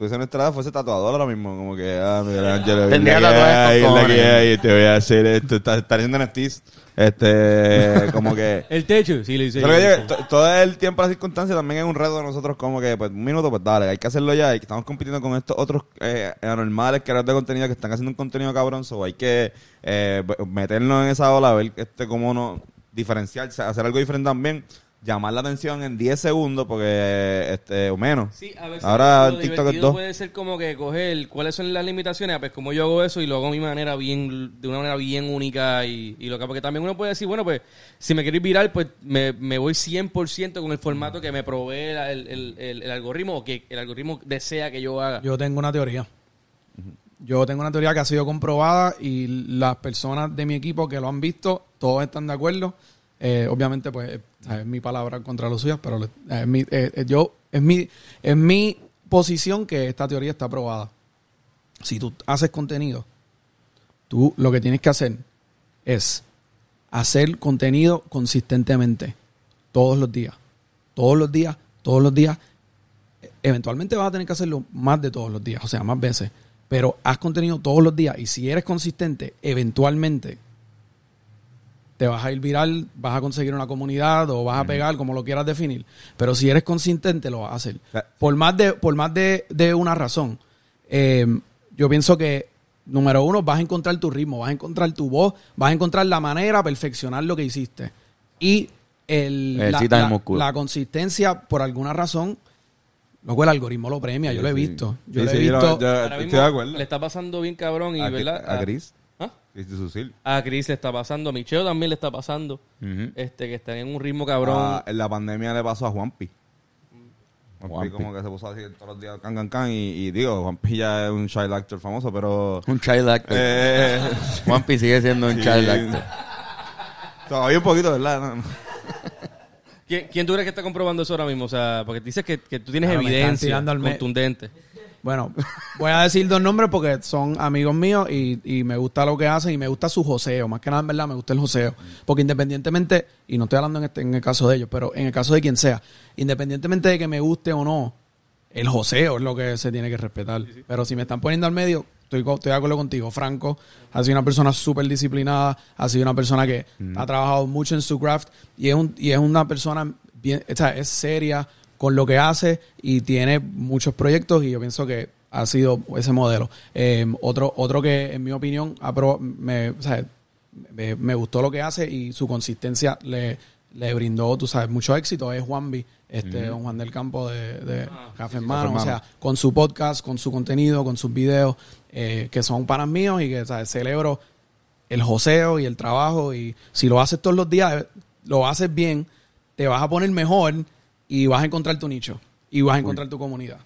fuese nuestra edad, fuese tatuador ahora mismo, como que, ah, Miguel Ángel, Tendría tatuajes con cojones. hay, te voy a hacer esto, está, está haciendo NFTs, este, como que, El techo, sí, lo hice. Pero que to- todo el tiempo, las circunstancias también es un reto de nosotros como que, pues, un minuto, pues dale, hay que hacerlo ya. Y estamos compitiendo con estos otros eh, anormales creadores de contenido que están haciendo un contenido cabrón. So hay que eh, meternos en esa ola, ver este cómo no diferenciarse, hacer algo diferente también. Llamar la atención en 10 segundos, porque, este, o menos. Sí, a veces Ahora lo el TikTok es divertido dos. puede ser como que coger cuáles son las limitaciones, pues como yo hago eso y lo hago a mi manera bien, de una manera bien única y, y lo que, porque también uno puede decir, bueno, pues si me quiero ir viral, pues me, me voy 100% con el formato que me provee el, el- el- el algoritmo o que el algoritmo desea que yo haga. Yo tengo una teoría. Yo tengo una teoría que ha sido comprobada y las personas de mi equipo que lo han visto, todos están de acuerdo. Eh, obviamente, pues, es mi palabra contra los suyos, pero es mi, eh, eh, yo, es mi, es mi posición que esta teoría está aprobada. Si tú haces contenido, tú lo que tienes que hacer es hacer contenido consistentemente, todos los días. Todos los días, todos los días, eventualmente vas a tener que hacerlo más de todos los días, o sea, más veces. Pero haz contenido todos los días y si eres consistente, eventualmente te vas a ir viral, vas a conseguir una comunidad o vas a pegar, como lo quieras definir. Pero si eres consistente, lo vas a hacer. Por más de, por más de, de una razón. Eh, yo pienso que, número uno, vas a encontrar tu ritmo, vas a encontrar tu voz, vas a encontrar la manera, perfeccionar lo que hiciste. Y el, la, Ejercita el la- músculo. la consistencia, por alguna razón, luego el algoritmo lo premia, yo lo he visto. Yo Sí, lo he visto. yo Ahora estoy mismo de acuerdo. Le está pasando bien cabrón y, A- ¿verdad? a Chris. ¿Ah? Chris de Susil. A Chris le está pasando, a Micheo también le está pasando, Ujú. este que están en un ritmo cabrón. Ah, en la pandemia le pasó a Juanpi. Juanpi Juanpi. como que se puso así todos los días, can, can, can, y, y digo, Juanpi ya es un child actor famoso, pero... Un child actor. Eh, Juanpi sigue siendo un Sí. child actor. todavía un poquito, ¿verdad? No, no. ¿Quién, quién tú crees que está comprobando eso ahora mismo? O sea, porque dices que, que tú tienes Ah, me están evidencia tirando al me- contundente. Bueno, voy a decir dos nombres porque son amigos míos y, y me gusta lo que hacen y me gusta su joseo. Más que nada, en verdad, me gusta el joseo. Porque independientemente, y no estoy hablando en, este, en el caso de ellos, pero en el caso de quien sea, independientemente de que me guste o no, el joseo es lo que se tiene que respetar. Pero si me están poniendo al medio, estoy, estoy de acuerdo contigo. Franco ha sido una persona súper disciplinada, ha sido una persona que ha trabajado mucho en su craft y es, un, y es una persona bien, o sea, es seria con lo que hace y tiene muchos proyectos y yo pienso que ha sido ese modelo. Eh, otro, otro que en mi opinión me, o sea, me, me gustó lo que hace y su consistencia le, le brindó, tú sabes, mucho éxito es Juanvi, este don Juan del Campo de, de Café en Mano, o sea, con su podcast, con su contenido, con sus videos, eh, que son panas míos y que ¿sabes? celebro el joseo y el trabajo y si lo haces todos los días, lo haces bien, te vas a poner mejor y vas a encontrar tu nicho y vas a encontrar tu comunidad.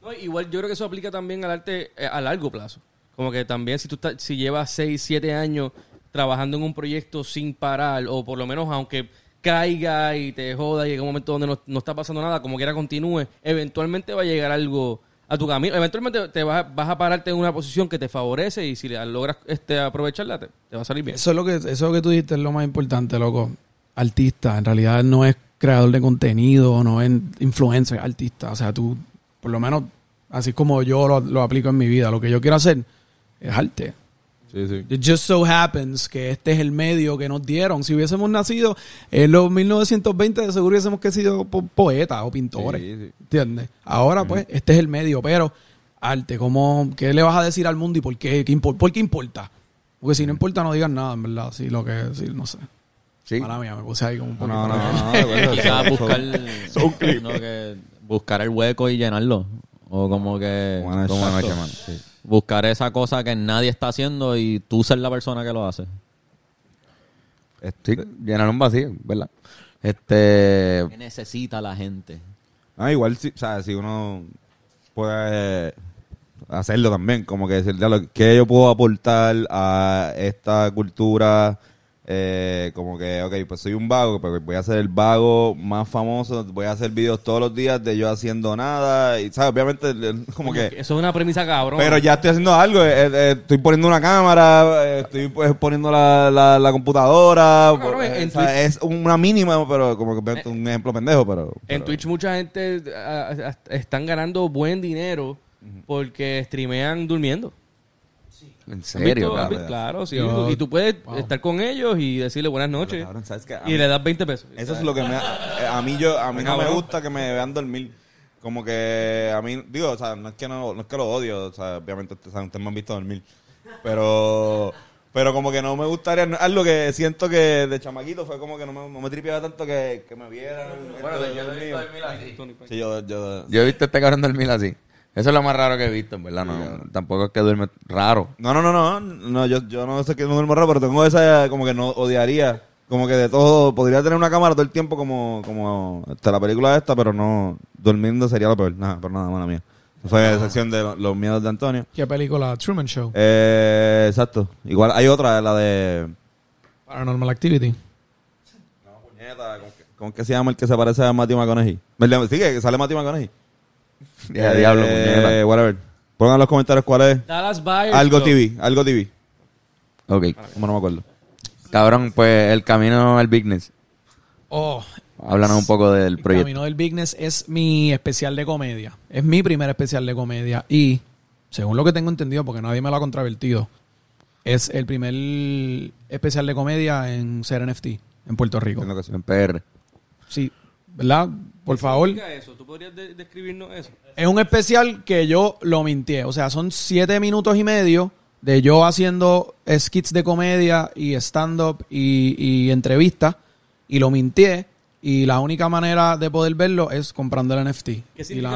No, igual yo creo que eso aplica también al arte eh, a largo plazo. Como que también si tú estás, si llevas 6, 7 años trabajando en un proyecto sin parar, o por lo menos aunque caiga y te joda y llega un momento donde no, no está pasando nada, como quiera continúe, eventualmente va a llegar algo a tu camino. Eventualmente te vas, a- vas a pararte en una posición que te favorece y si logras este, aprovecharla, te, te va a salir bien. Eso es lo que, eso que tú dijiste es lo más importante, loco. Artista, en realidad no es creador de contenido, no es influencer, artista. O sea, tú, por lo menos, así como yo lo, lo aplico en mi vida, lo que yo quiero hacer es arte. Sí, sí. It just so happens que este es el medio que nos dieron. Si hubiésemos nacido en los 1920, de seguro hubiésemos que sido po- poetas o pintores. Sí. ¿Entiendes? Ahora, pues, este es el medio, pero arte, ¿cómo, ¿qué le vas a decir al mundo y por qué? ¿Qué impor- ¿Por qué importa? Porque si no importa, no digan nada, en verdad. Sí, lo que, sí, no sé. Sí. Mala mía, me puse ahí como un poquito. No, no, no. no, Quizás buscar, no, que buscar el hueco y llenarlo. O como que Buena Como Exacto. Sí. buscar esa cosa que nadie está haciendo y tú ser la persona que lo hace. Sí, llenar un vacío, ¿verdad? Este. ¿Qué necesita la gente? Ah, igual, si, o sea, si uno puede hacerlo también, como que decir, "Diablo, ¿qué yo puedo aportar a esta cultura? Eh, como que, ok, pues soy un vago, pero voy a ser el vago más famoso, voy a hacer videos todos los días de yo haciendo nada, y, ¿sabes? Obviamente, como que... Eso es una premisa cabrón. Pero ya estoy haciendo algo, eh, eh, estoy poniendo una cámara, eh, estoy pues, poniendo la, la, la computadora, No, cabrón, pues, en o sea, Twitch- es una mínima, pero como que un ejemplo pendejo, pero... En Twitch mucha gente ah, ah, están ganando buen dinero porque streamean durmiendo. En ¿Has serio. Claro, sí. Yo- y tú puedes wow. estar con ellos y decirle buenas noches. Cabrón, ¿sabes qué? A Y mí- le das 20 pesos. Eso es lo que me... eh, A mí, yo, a mí no me gusta que me vean dormir. Como que a mí, digo, o sea, no es que no, no es que lo odio, o sea, obviamente ustedes, saben, ustedes me han visto dormir. Pero, pero como que no me gustaría, no- algo que siento que de chamaquito fue como que no me, no me tripeaba tanto que, que me vieran. dormido. Sí, yo, yo, Yo he visto a este cabrón dormir así. Eso es lo más raro que he visto, en verdad. No, tampoco es que duerme raro. No, no, no, no, no yo, yo no sé que no duermo raro, pero tengo esa como que no odiaría, como que de todo, podría tener una cámara todo el tiempo como, como este, la película esta, pero no, durmiendo sería lo peor, nada, pero nada, mala mía. Fue la sección de lo- los miedos de Antonio. ¿Qué película? Truman Show. Eh, exacto, igual hay otra, la de... Paranormal Activity. Puñeta, ¿cómo que- ¿Cómo es que se llama el que se parece a Matthew McConaughey? Sí, que sale Matthew McConaughey. Ya, diablo, Eh, whatever. Pongan en los comentarios cuál es. Dallas Buyers Algo Club. TV, algo TV. Ok. Como no me acuerdo. Cabrón, pues el camino al business. Oh, Háblanos un poco del El proyecto. Camino del Business es mi especial de comedia. Es mi primer especial de comedia. Y, según lo que tengo entendido, porque nadie me lo ha contravertido, es el primer especial de comedia en ser NFT en Puerto Rico. Que ser. En PR. Sí, ¿verdad? Por favor. ¿Qué significa eso? ¿Tú podrías de- describirnos eso? Es un especial que yo lo mintié. O sea, son siete minutos y medio de yo haciendo skits de comedia y stand-up y, y entrevistas. Y lo mintié. Y la única manera de poder verlo es comprando el NFT. ¿Qué significa?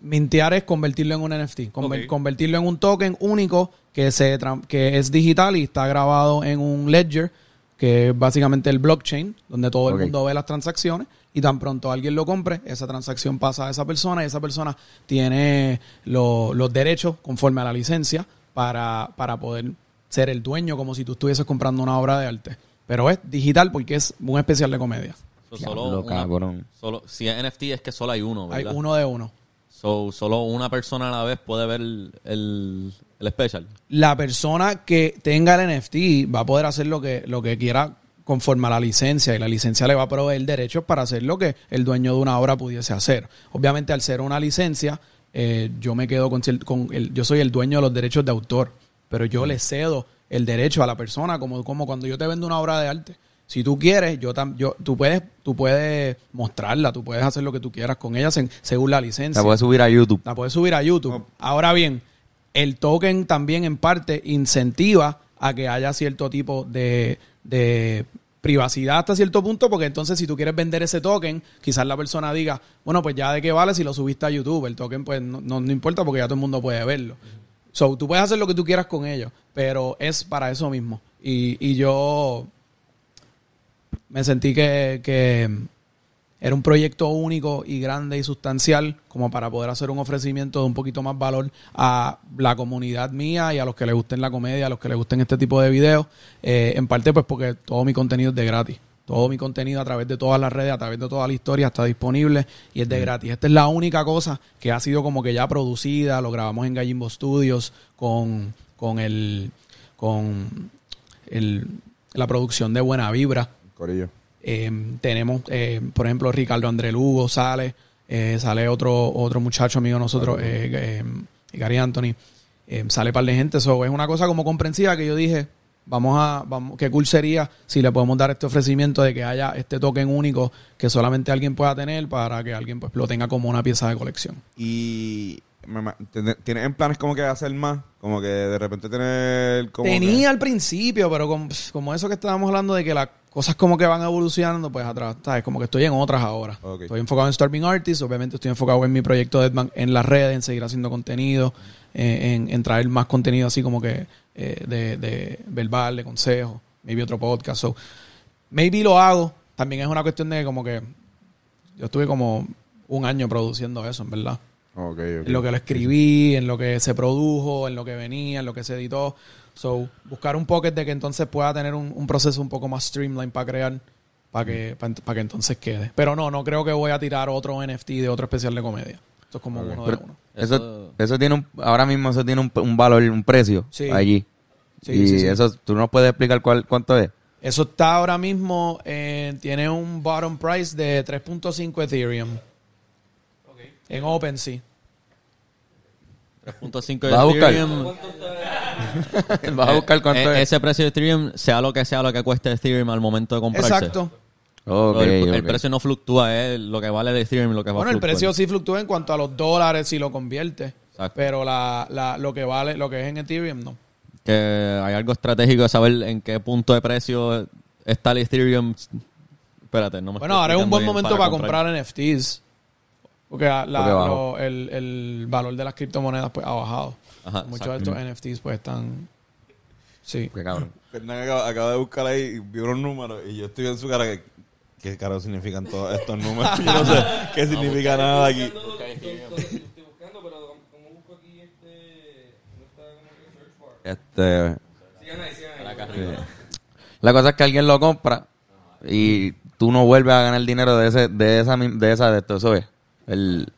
Mintear es convertirlo en un NFT, conver- convertirlo en un token único que se que es digital y está grabado en un ledger, que es básicamente el blockchain, donde todo el mundo ve las transacciones y tan pronto alguien lo compre, esa transacción pasa a esa persona y esa persona tiene lo- los derechos conforme a la licencia para, para poder ser el dueño como si tú estuvieses comprando una obra de arte. Pero es digital porque es un especial de comedia. So, Diablo, solo una- cabrón. solo, si es NFT es que solo hay uno, Hay uno de uno. So, solo una persona a la vez puede ver el, el, el special. la persona que tenga el NFT va a poder hacer lo que, lo que quiera conforme a la licencia y la licencia le va a proveer derechos para hacer lo que el dueño de una obra pudiese hacer. Obviamente al ser una licencia, eh, yo me quedo con, con el, yo soy el dueño de los derechos de autor, pero yo le cedo el derecho a la persona como, como cuando yo te vendo una obra de arte. Si tú quieres, yo, tam- yo tú puedes tú puedes mostrarla, tú puedes hacer lo que tú quieras con ella sen- según la licencia. Se puede subir a YouTube. La puedes subir a YouTube. Ahora bien, el token también en parte incentiva a que haya cierto tipo de, de privacidad hasta cierto punto, porque entonces si tú quieres vender ese token, quizás la persona diga, bueno, pues ya de qué vale si lo subiste a YouTube. El token pues no, no, no importa porque ya todo el mundo puede verlo. So, tú puedes hacer lo que tú quieras con ello, pero es para eso mismo. Y, y yo me sentí que, que era un proyecto único y grande y sustancial como para poder hacer un ofrecimiento de un poquito más valor a la comunidad mía y a los que les gusten la comedia, a los que les gusten este tipo de videos. Eh, en parte pues porque todo mi contenido es de gratis. Todo mi contenido a través de todas las redes, a través de toda la historia está disponible y es de gratis. Esta es la única cosa que ha sido como que ya producida, lo grabamos en Gallimbo Studios con, con el con el, la producción de Buena Vibra. Corillo. Eh, tenemos, eh, por ejemplo, Ricardo André Lugo sale, eh, sale otro otro muchacho amigo de nosotros, Gary Anthony, sale par de gente. Eso es una cosa como comprensiva que yo dije, vamos a, vamos, qué cool sería si le podemos dar este ofrecimiento de que haya este token único que solamente alguien pueda tener para que alguien pues lo tenga como una pieza de colección. Y me ma- ¿tiene- ¿tienes en planes como que hacer más? Como que de repente tener como Tenía al principio, pero como, como eso que estábamos hablando de que las cosas como que van evolucionando, pues atrás, ¿sabes? Como que estoy en otras ahora. Estoy enfocado en Starving Artists, obviamente estoy enfocado en mi proyecto Deadman en las redes, en seguir haciendo contenido, eh, en, en traer más contenido así como que eh, de, de verbal, de consejo, maybe otro podcast. So, maybe lo hago. También es una cuestión de como que yo estuve como un año produciendo eso, en verdad. En lo que lo escribí, en lo que se produjo, en lo que venía, en lo que se editó. So, buscar un pocket de que entonces pueda tener un, un proceso un poco más streamline para crear, para que, para, que entonces quede. Pero no, no creo que voy a tirar otro NFT de otro especial de comedia. Esto es como uno de uno. eso, Eso- tiene un, ahora mismo eso tiene un, un valor, un precio Sí. allí. Sí, y sí, sí. eso, ¿tú nos puedes explicar cuál, cuánto es? Eso está ahora mismo, en- tiene un bottom price de 3.5 Ethereum. En OpenSea. 3.5 de. Ethereum. Vas a buscar cuánto Eh, es. Ese precio de Ethereum, sea lo que sea lo que cueste Ethereum al momento de comprarse. Exacto. El, precio no fluctúa, es lo que vale el Ethereum y lo que va Bueno, a el precio sí fluctúa en cuanto a los dólares si lo convierte. Exacto. Pero la, la, lo que vale, lo que es en Ethereum, no. Que hay algo estratégico de saber en qué punto de precio está el Ethereum. Espérate, no me Bueno, estoy ahora es un buen momento para, comprar. NFTs. Porque, la- Porque bajó. lo- el, el valor de las criptomonedas pues ha bajado. Ajá, Muchos exacto. de estos NFTs pues están... Sí. Qué cabrón. Fernán acaba, acaba de buscar ahí y vio unos números y yo estoy en su cara que ¿qué carajo significan todos estos números? Yo no sé qué significa nada aquí. Estoy buscando, pero como busco aquí este. No está como que search bar. Este, Sigan ahí, sigan ahí. la cosa es que alguien lo compra y tú no vuelves a ganar dinero de ese, de esa, de esa, de esto, eso es. El,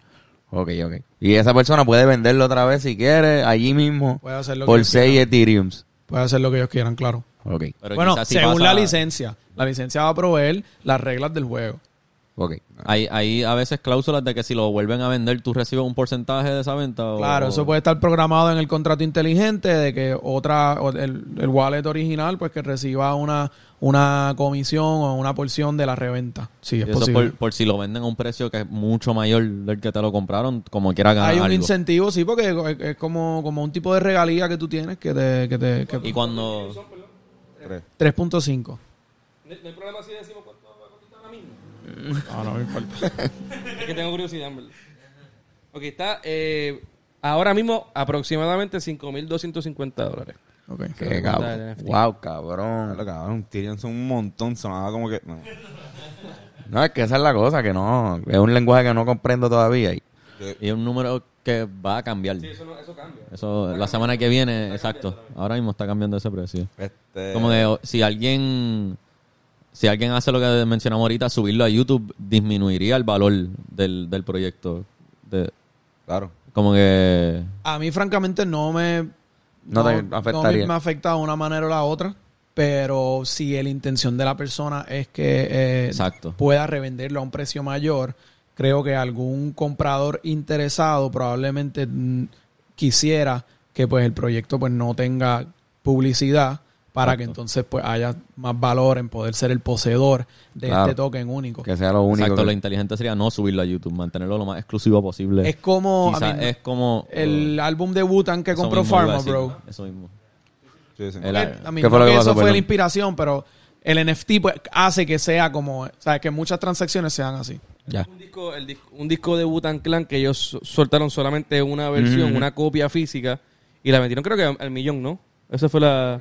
ok, ok. Y esa persona puede venderlo otra vez si quiere, allí mismo, Puede hacer lo que por ellos 6 quieran. Ethereums. Puede hacer lo que ellos quieran, claro. Ok, Pero bueno, si según pasa- la licencia. La licencia va a proveer las reglas del juego. Ok. Hay, hay a veces cláusulas de que si lo vuelven a vender, tú recibes un porcentaje de esa venta. o- Claro, eso puede estar programado en el contrato inteligente de que otra, o el, el wallet original, pues que reciba una, una comisión o una porción de la reventa. Sí, y es eso posible. por, por si lo venden a un precio que es mucho mayor del que te lo compraron, como quiera ganar Hay un algo. incentivo, sí, porque es, es como, como un tipo de regalía que tú tienes que te... Que te que- Y cuando... 3.5. No, no hay problema si decimos cuánto va a costar ahora mismo. No, no me importa. Es que tengo curiosidad, en verdad. Ok, está eh, ahora mismo aproximadamente 5.250 dólares. Ok. Qué cabrón. Wow, cabrón. Claro, cabrón, Tyrion son un montón, sonaba como que... No. No, es que esa es la cosa, que no, es un lenguaje que no comprendo todavía. Y, Y es un número que va a cambiar. Eso, no, eso cambia. Eso, la semana que viene, exacto. Ahora mismo está cambiando ese precio. Este, Como que si alguien si alguien hace lo que mencionamos ahorita, subirlo a YouTube disminuiría el valor del, del proyecto. De, Claro. como que A mí, francamente, no me... No te afectaría. me, me afecta de una manera o la otra. Pero si la intención de la persona es que eh, Exacto. pueda revenderlo a un precio mayor, creo que algún comprador interesado probablemente quisiera que pues el proyecto pues no tenga publicidad para que entonces pues haya más valor en poder ser el poseedor de Claro. este token único. que sea lo único. exacto, que- lo inteligente sería no subirlo a YouTube, mantenerlo lo más exclusivo posible. Es como es como el álbum de Wu-Tang que compró Pharma, bro. Eso mismo. Sí, sí. El- Que, I mean, ¿Qué fue no lo que que pasó, eso fue la inspiración, pero el NFT pues, hace que sea como, o sea, que muchas transacciones sean así. Ya. Un disco, el un disco de Wu-Tang Clan que ellos soltaron solamente una versión, una copia física y la vendieron creo que al millón, ¿no? Esa fue la...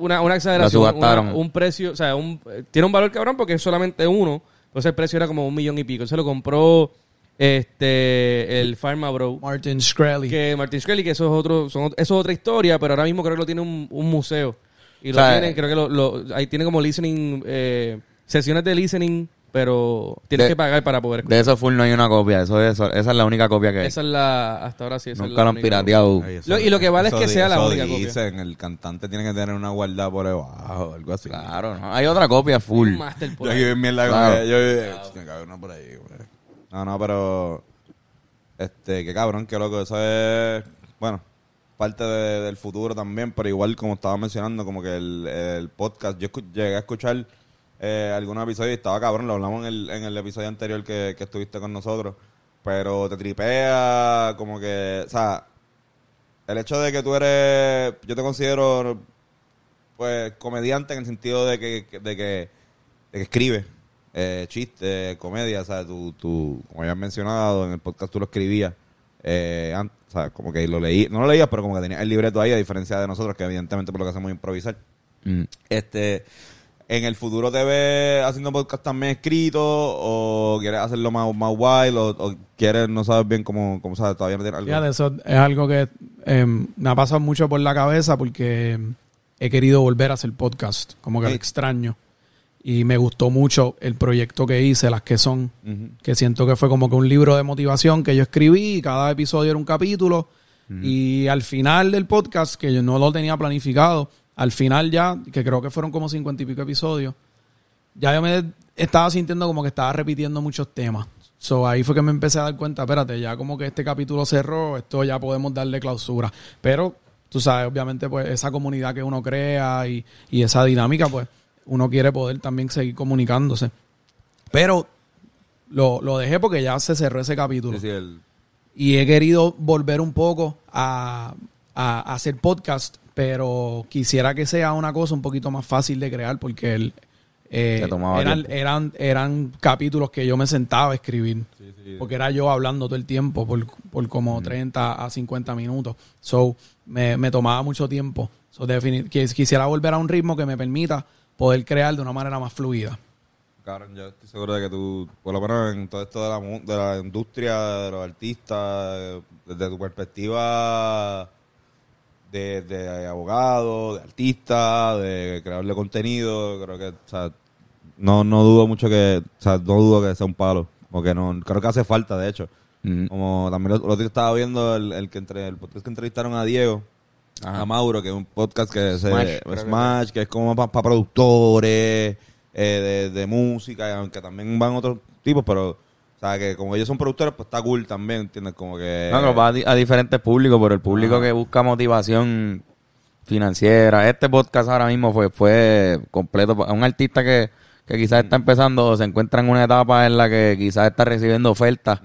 Una, una exageración. La subastaron. una- un precio, o sea, un, tiene un valor cabrón porque es solamente uno, Entonces el precio era como un millón y pico. Se lo compró este el Pharma Bro. Martin Shkreli. Que Martin Shkreli, que eso es otro, son, eso es otra historia, pero ahora mismo creo que lo tiene un, un museo. Y O lo sea, tienen, creo que lo, lo- ahí tiene como listening, eh, sesiones de listening, pero tienes De- que pagar para poder De eso full no hay una copia. Eso, eso- esa es la única copia que hay. Esa es la, hasta ahora sí, esa es Nunca la lo han pirateado. Ay, Lo- y lo que vale es que di- sea la única copia. dicen, el cantante tiene que tener una guardada por debajo, algo así. Claro, ¿no? Hay otra copia full. Un máster por Yo ahí. aquí Claro. yo, tiene que haber una por ahí, güey. No, no, pero este, qué cabrón, qué loco, eso es bueno, parte de- del futuro también, pero igual como estaba mencionando, como que el, el podcast, yo escu- llegué a escuchar eh, algunos episodios y estaba cabrón, lo hablamos en el, en el episodio anterior que, que estuviste con nosotros, pero te tripea, como que, o sea, el hecho de que tú eres, yo te considero pues comediante en el sentido de que, de que, de que escribe eh, chistes, comedia, o sea, tú, tú, como ya has mencionado, en el podcast tú lo escribías, eh, an- o sea, como que lo leí, no lo leías, pero como que tenías el libreto ahí, a diferencia de nosotros, que evidentemente por lo que hacemos es improvisar. Mm. Este, en el futuro te ves haciendo podcast también escrito, o quieres hacerlo más, más wild, o, o quieres, no sabes bien cómo, cómo sabes, todavía no tienes algo. Fíjate, eso es algo que em, me ha pasado mucho por la cabeza porque he querido volver a hacer podcast, como que Sí. lo extraño. Y me gustó mucho el proyecto que hice, las que son, que siento que fue como que un libro de motivación que yo escribí y cada episodio era un capítulo. Y al final del podcast, que yo no lo tenía planificado, al final ya, que creo que fueron como cincuenta y pico episodios, ya yo me estaba sintiendo como que estaba repitiendo muchos temas. So ahí fue que me empecé a dar cuenta, espérate, ya como que este capítulo cerró, esto ya podemos darle clausura. Pero, tú sabes, obviamente, pues esa comunidad que uno crea y, y esa dinámica, pues uno quiere poder también seguir comunicándose. Pero lo, lo dejé porque ya se cerró ese capítulo el- y he querido volver un poco a, a- a hacer podcast, pero quisiera que sea una cosa un poquito más fácil de crear porque el, eh, eran, eran, eran capítulos que yo me sentaba a escribir. Porque era yo hablando todo el tiempo por, por como 30 a 50 minutos. So, me, me tomaba mucho tiempo. So, quisiera volver a un ritmo que me permita poder crear de una manera más fluida. Cabrón, yo estoy seguro de que tú, por lo menos en todo esto de la, de la industria, de los artistas, desde tu perspectiva de, de abogado, de artista, de creador de contenido, creo que, o sea, no, no dudo mucho que, o sea, no dudo que sea un palo, porque no, creo que hace falta, de hecho. Mm. Como también lo, lo que estaba viendo el, el que entre el podcast que entrevistaron a Diego, Ajá. a Mauro, que es un podcast que se Smash, que Smash que es como para productores eh, de, de música, aunque también van otros tipos, pero o sea que como ellos son productores, pues está cool también, ¿entiendes? Como que No, pero va a, di- a diferentes públicos, pero el público que busca motivación financiera. Este podcast ahora mismo fue, fue completo. A un artista que, que quizás está empezando o se encuentra en una etapa en la que quizás está recibiendo ofertas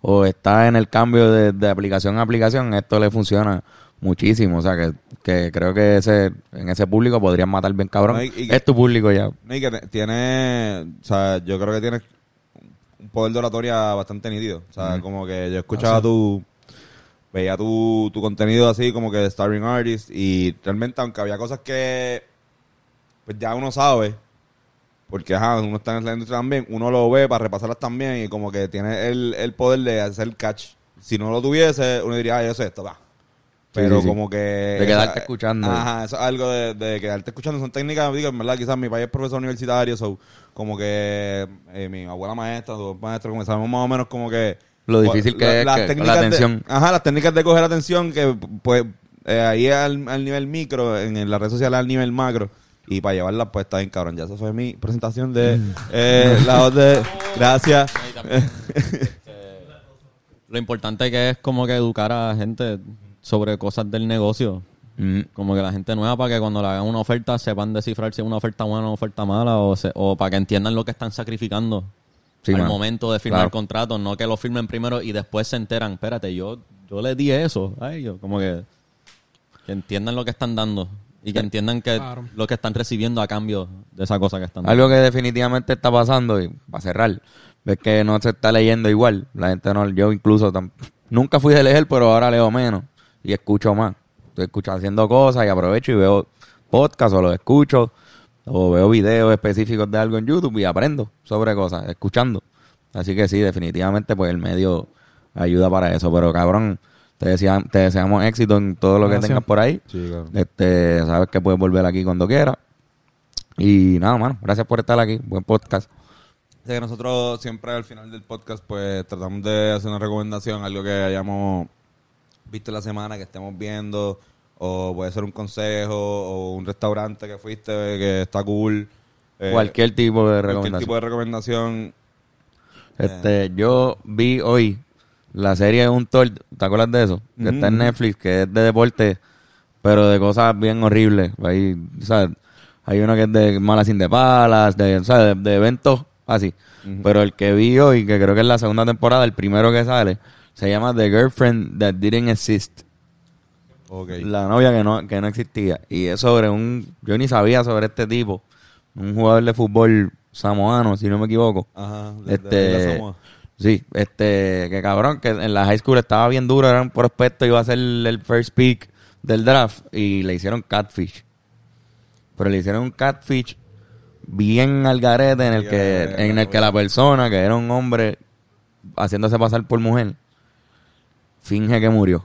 o está en el cambio de, de aplicación a aplicación, esto le funciona muchísimo. O sea, que, que creo que ese en ese público podrían matar bien cabrón. No, y- y que- es tu público ya. No, y que tiene, o sea, yo creo que tiene poder de oratoria bastante nítido. O sea, como que yo escuchaba tu, veía tu, tu contenido así como que de starring artist y realmente aunque había cosas que pues ya uno sabe, porque ajá, uno está en la industria también, uno lo ve para repasarlas también y como que tiene el, el poder de hacer catch. Si no lo tuviese, uno diría, ah, yo sé esto, va. Pero Sí, sí, sí. como que... De quedarte escuchando. Ajá, eso es algo de, de quedarte escuchando. Son técnicas, digo, en verdad, quizás mi país es profesor universitario, so, como que eh, mi abuela maestra, tu maestro, como sabemos más o menos como que... Lo difícil que es que- la de- atención. ajá, las técnicas de coger atención, que pues eh, ahí al, al nivel micro, en, en las redes sociales al nivel macro. Y para llevarlas, pues está bien cabrón. Ya esa fue mi presentación de Mm. eh, la voz de... Gracias. Lo importante que es como que educar a gente sobre cosas del negocio. Mm. Como que la gente nueva para que cuando le hagan una oferta sepan descifrar si es una oferta buena o una oferta mala o, se- o para que entiendan lo que están sacrificando Sí, al momento de firmar Claro. el contrato, no que lo firmen primero y después se enteran, espérate, yo yo le di eso a ellos, como que que entiendan lo que están dando y que entiendan que Claro. lo que están recibiendo a cambio de esa cosa que están dando. Algo que definitivamente está pasando, y para cerrar, ves que no se está leyendo igual. La gente no, yo incluso tam- nunca fui de leer, pero ahora leo menos y escucho más. Estoy escuchando haciendo cosas y aprovecho y veo podcast o los escucho. o veo videos específicos de algo en YouTube y aprendo sobre cosas, escuchando. Así que sí, definitivamente pues el medio ayuda para eso. Pero cabrón, te, desea- te deseamos éxito en todo lo que tengas por ahí. Sí, claro. Este, sabes que puedes volver aquí cuando quieras. Y nada, mano, gracias por estar aquí. Buen podcast. Así que nosotros siempre al final del podcast pues tratamos de hacer una recomendación, algo que hayamos visto la semana, que estemos viendo, o puede ser un consejo, o un restaurante que fuiste que está cool. eh, Cualquier tipo de cualquier recomendación. tipo de recomendación. Este, yo vi hoy la serie de un tour, ¿te acuerdas de eso? Que está en Ujú. Netflix, que es de deporte, pero de cosas bien horribles. Hay, ¿sabes? Hay uno que es de malas sin de palas, de, ¿sabes? de, de eventos así. Pero el que vi hoy, que creo que es la segunda temporada, el primero que sale, se llama The Girlfriend That Didn't Exist. Ok. La novia que no, que no existía. Y es sobre un... Yo ni sabía sobre este tipo. Un jugador de fútbol samoano, si no me equivoco. Ajá. de- Este, Samoa. sí, este, que cabrón, que en la high school estaba bien duro, era un prospecto, iba a ser el first pick del draft y le hicieron catfish. Pero le hicieron un catfish bien al garete en el que, en el que la persona, que era un hombre haciéndose pasar por mujer, finge que murió.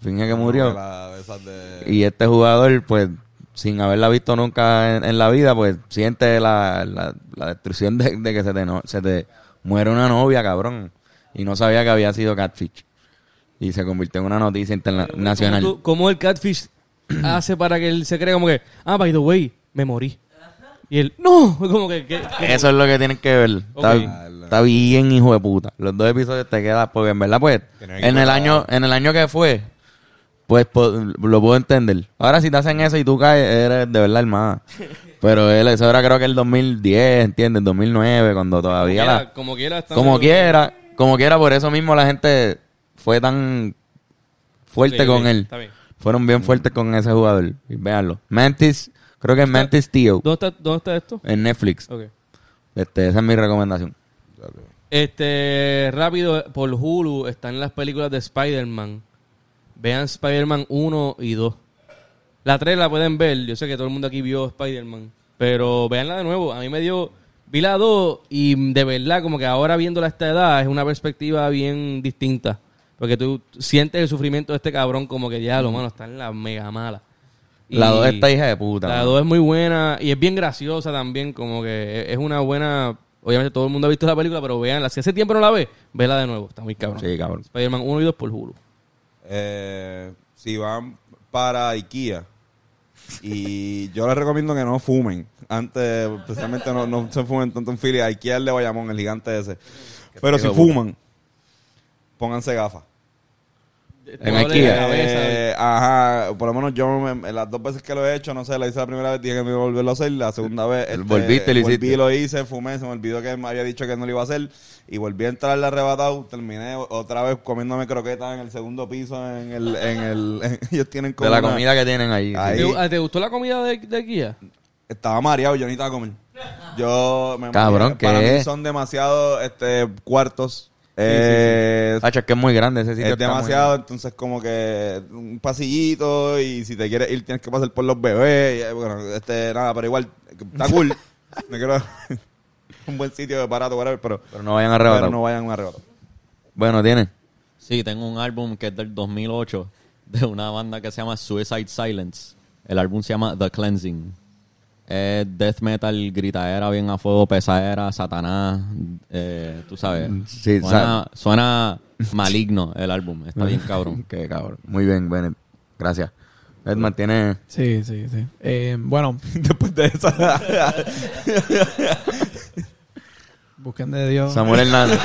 Finge que murió. Y este jugador, pues, sin haberla visto nunca en, en la vida, pues siente la, la, la destrucción de, de que se te, no- se te muere una novia, cabrón. Y no sabía que había sido catfish. Y se convirtió en una noticia internacional. ¿Cómo, tú- cómo el catfish hace para que él se crea como que, ah, by the way, me morí? Y él, no, como que... que- que- Eso es lo que tienen que ver. Está, Ok. está bien, hijo de puta. Los dos episodios te quedan, porque en verdad, pues, Tienen que en el cuidar. año, en el año que fue, pues po- lo puedo entender. Ahora si te hacen eso y tú caes, eres de verdad armada. Pero él, eso era creo que el 2010, ¿entiendes? 2009, cuando todavía quiera, la... como quiera. Como quiera, como quiera, por eso mismo la gente fue tan fuerte Sí, con sí, él. está bien. Fueron bien fuertes con ese jugador. Y Véanlo. Mantis, creo que es Mantis Tío, ¿Dónde está, ¿Dónde está esto? en Netflix. Ok. Este, esa es mi recomendación. Este, rápido, por Hulu están las películas de Spider-Man. Vean Spider-Man 1 y 2. La 3 la pueden ver. Yo sé que todo el mundo aquí vio Spider-Man. Pero véanla de nuevo. A mí me dio. Vi la 2 y de verdad, como que ahora viéndola a esta edad, es una perspectiva bien distinta. Porque tú sientes el sufrimiento de este cabrón, como que ya, lo mano, está en la mega mala. La Y- 2 está hija de puta. la mano. 2 es muy buena y es bien graciosa también, como que es una buena... Obviamente todo el mundo ha visto la película, pero veanla. Si hace tiempo no la ve, vela de nuevo. Está muy cabrón. Sí, cabrón. Spider-Man 1 y 2 por Hulu. Eh, si van para IKEA y yo les recomiendo que no fumen antes especialmente no, no se fumen tanto en Philly IKEA el de Bayamón el gigante ese pero si fuman pónganse gafas En cabeza, Eh, ajá, por lo menos yo me- las dos veces que lo he hecho, no sé, la hice la primera vez, dije que me iba a volverlo a hacer, la segunda vez este, Volviste lo volví lo hice, fumé, se me olvidó que me había dicho que no lo iba a hacer y volví a entrar al arrebatado, terminé otra vez comiéndome croquetas en el segundo piso, en el, en el, en- ellos tienen como De la una- comida que tienen ahí. Ahí. ¿Te, ah, te gustó la comida de, de Kia? Estaba mareado, yo necesitaba comer. Yo me Cabrón, Para ¿qué? mí son demasiado este, cuartos. Eh, es que es muy grande ese sitio. es demasiado, entonces como que un pasillito y si te quieres ir tienes que pasar por los bebés. y, eh, bueno, este, nada, pero igual, está cool. Me quiero un buen sitio de barato, whatever, pero, Pero no vayan a arrebatar. pero no vayan a un arrebato. Bueno, tiene. Sí, tengo un álbum que es del 2008 de una banda que se llama Suicide Silence. El álbum se llama The Cleansing. Es death metal, gritadera bien a fuego, pesadera, satanás, eh, tú sabes. Sí, suena, suena maligno el álbum, está bien cabrón. Qué cabrón. Muy bien, Bennett. Gracias. Edman tiene... Sí, sí, sí. Eh, bueno, Después de esa... busquen de Dios. Samuel Hernández.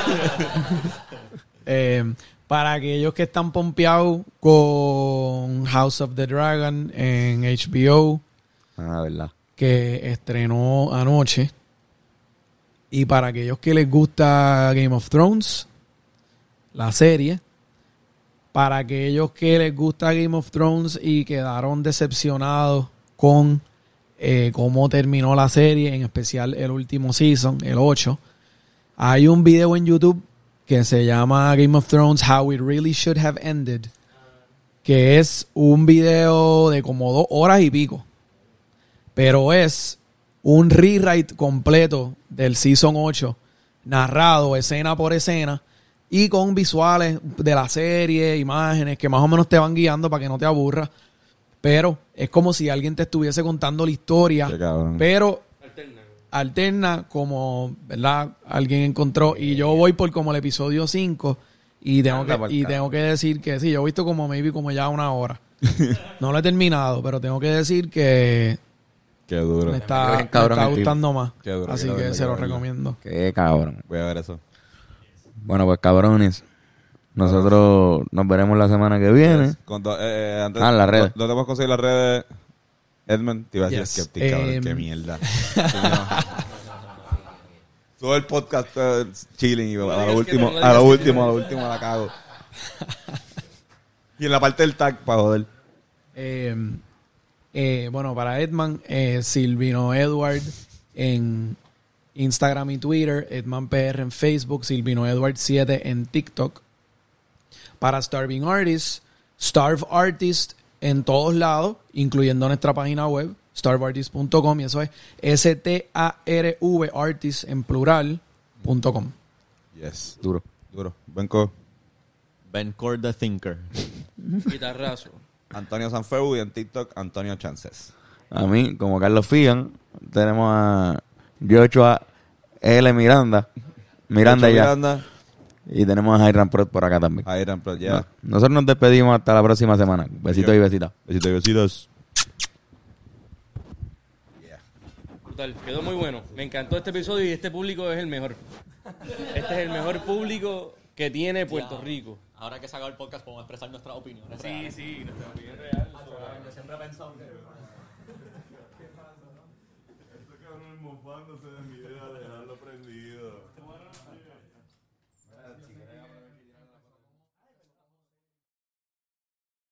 Eh, para aquellos que están pompeados con House of the Dragon en HBO, ah, verdad. Que estrenó anoche. Y para aquellos que les gusta Game of Thrones, la serie. Para aquellos que les gusta Game of Thrones y quedaron decepcionados con eh, cómo terminó la serie, en especial el último season, el 8. Hay un video en YouTube que se llama Game of Thrones How It Really Should Have Ended, que es un video de como dos horas y pico pero es un rewrite completo del Season 8, narrado escena por escena y con visuales de la serie, imágenes que más o menos te van guiando para que no te aburras. Pero es como si alguien te estuviese contando la historia, pero Alterna. alterna como, ¿verdad? Alguien encontró y yo voy por como el episodio 5 y tengo que y tengo que decir que sí, yo he visto como maybe como ya una hora. no lo he terminado, pero tengo que decir que Qué duro. me Qué está, bien me cabrón está gustando más. Qué duro, Así qué que duro, se qué lo recomiendo. Qué cabrón. Voy a ver eso. Bueno, pues cabrones. Nosotros nos veremos la semana que viene. Con do- eh, eh, antes, Ah, las redes. ¿Dónde podemos conseguir las redes? Edmund, te iba a decir Yes. skeptic, cabrón. Em, Qué mierda. Todo el podcast eh, chilling y a lo último, a lo último, a lo último la cago. y en la parte del tag, para joder. Eh, eh, bueno, para Edman, eh, Silvino Edward en Instagram y Twitter, Edman PR en Facebook, Silvino Edward 7 en TikTok. Para Starving Artists, Starve Artist en todos lados, incluyendo nuestra página web, starveartist.com, y eso es S-T-A-R-V Artist en plural.com. Yes. Duro. Duro. Benco, Ben Core the Thinker. Guitarrazo. Antonio Sanfeu y en TikTok, Antonio Chances. A mí, como Carlos Figan, tenemos a Joshua L. Miranda. Miranda ya. Miranda, Y tenemos a Jairan Prot por acá también. Iron Pro, ya. Nosotros nos despedimos hasta la próxima semana. Besitos y besitas. Besitos y besitos. Brutal. Quedó muy bueno. Me encantó este episodio y este público es el mejor. Este es el mejor público que tiene Puerto Rico. Ahora que se acabó el podcast podemos expresar nuestras opiniones. Sí, sí, nuestra opinión es real. Yo siempre he pensado que... Este cabrón mofándose de mi idea de.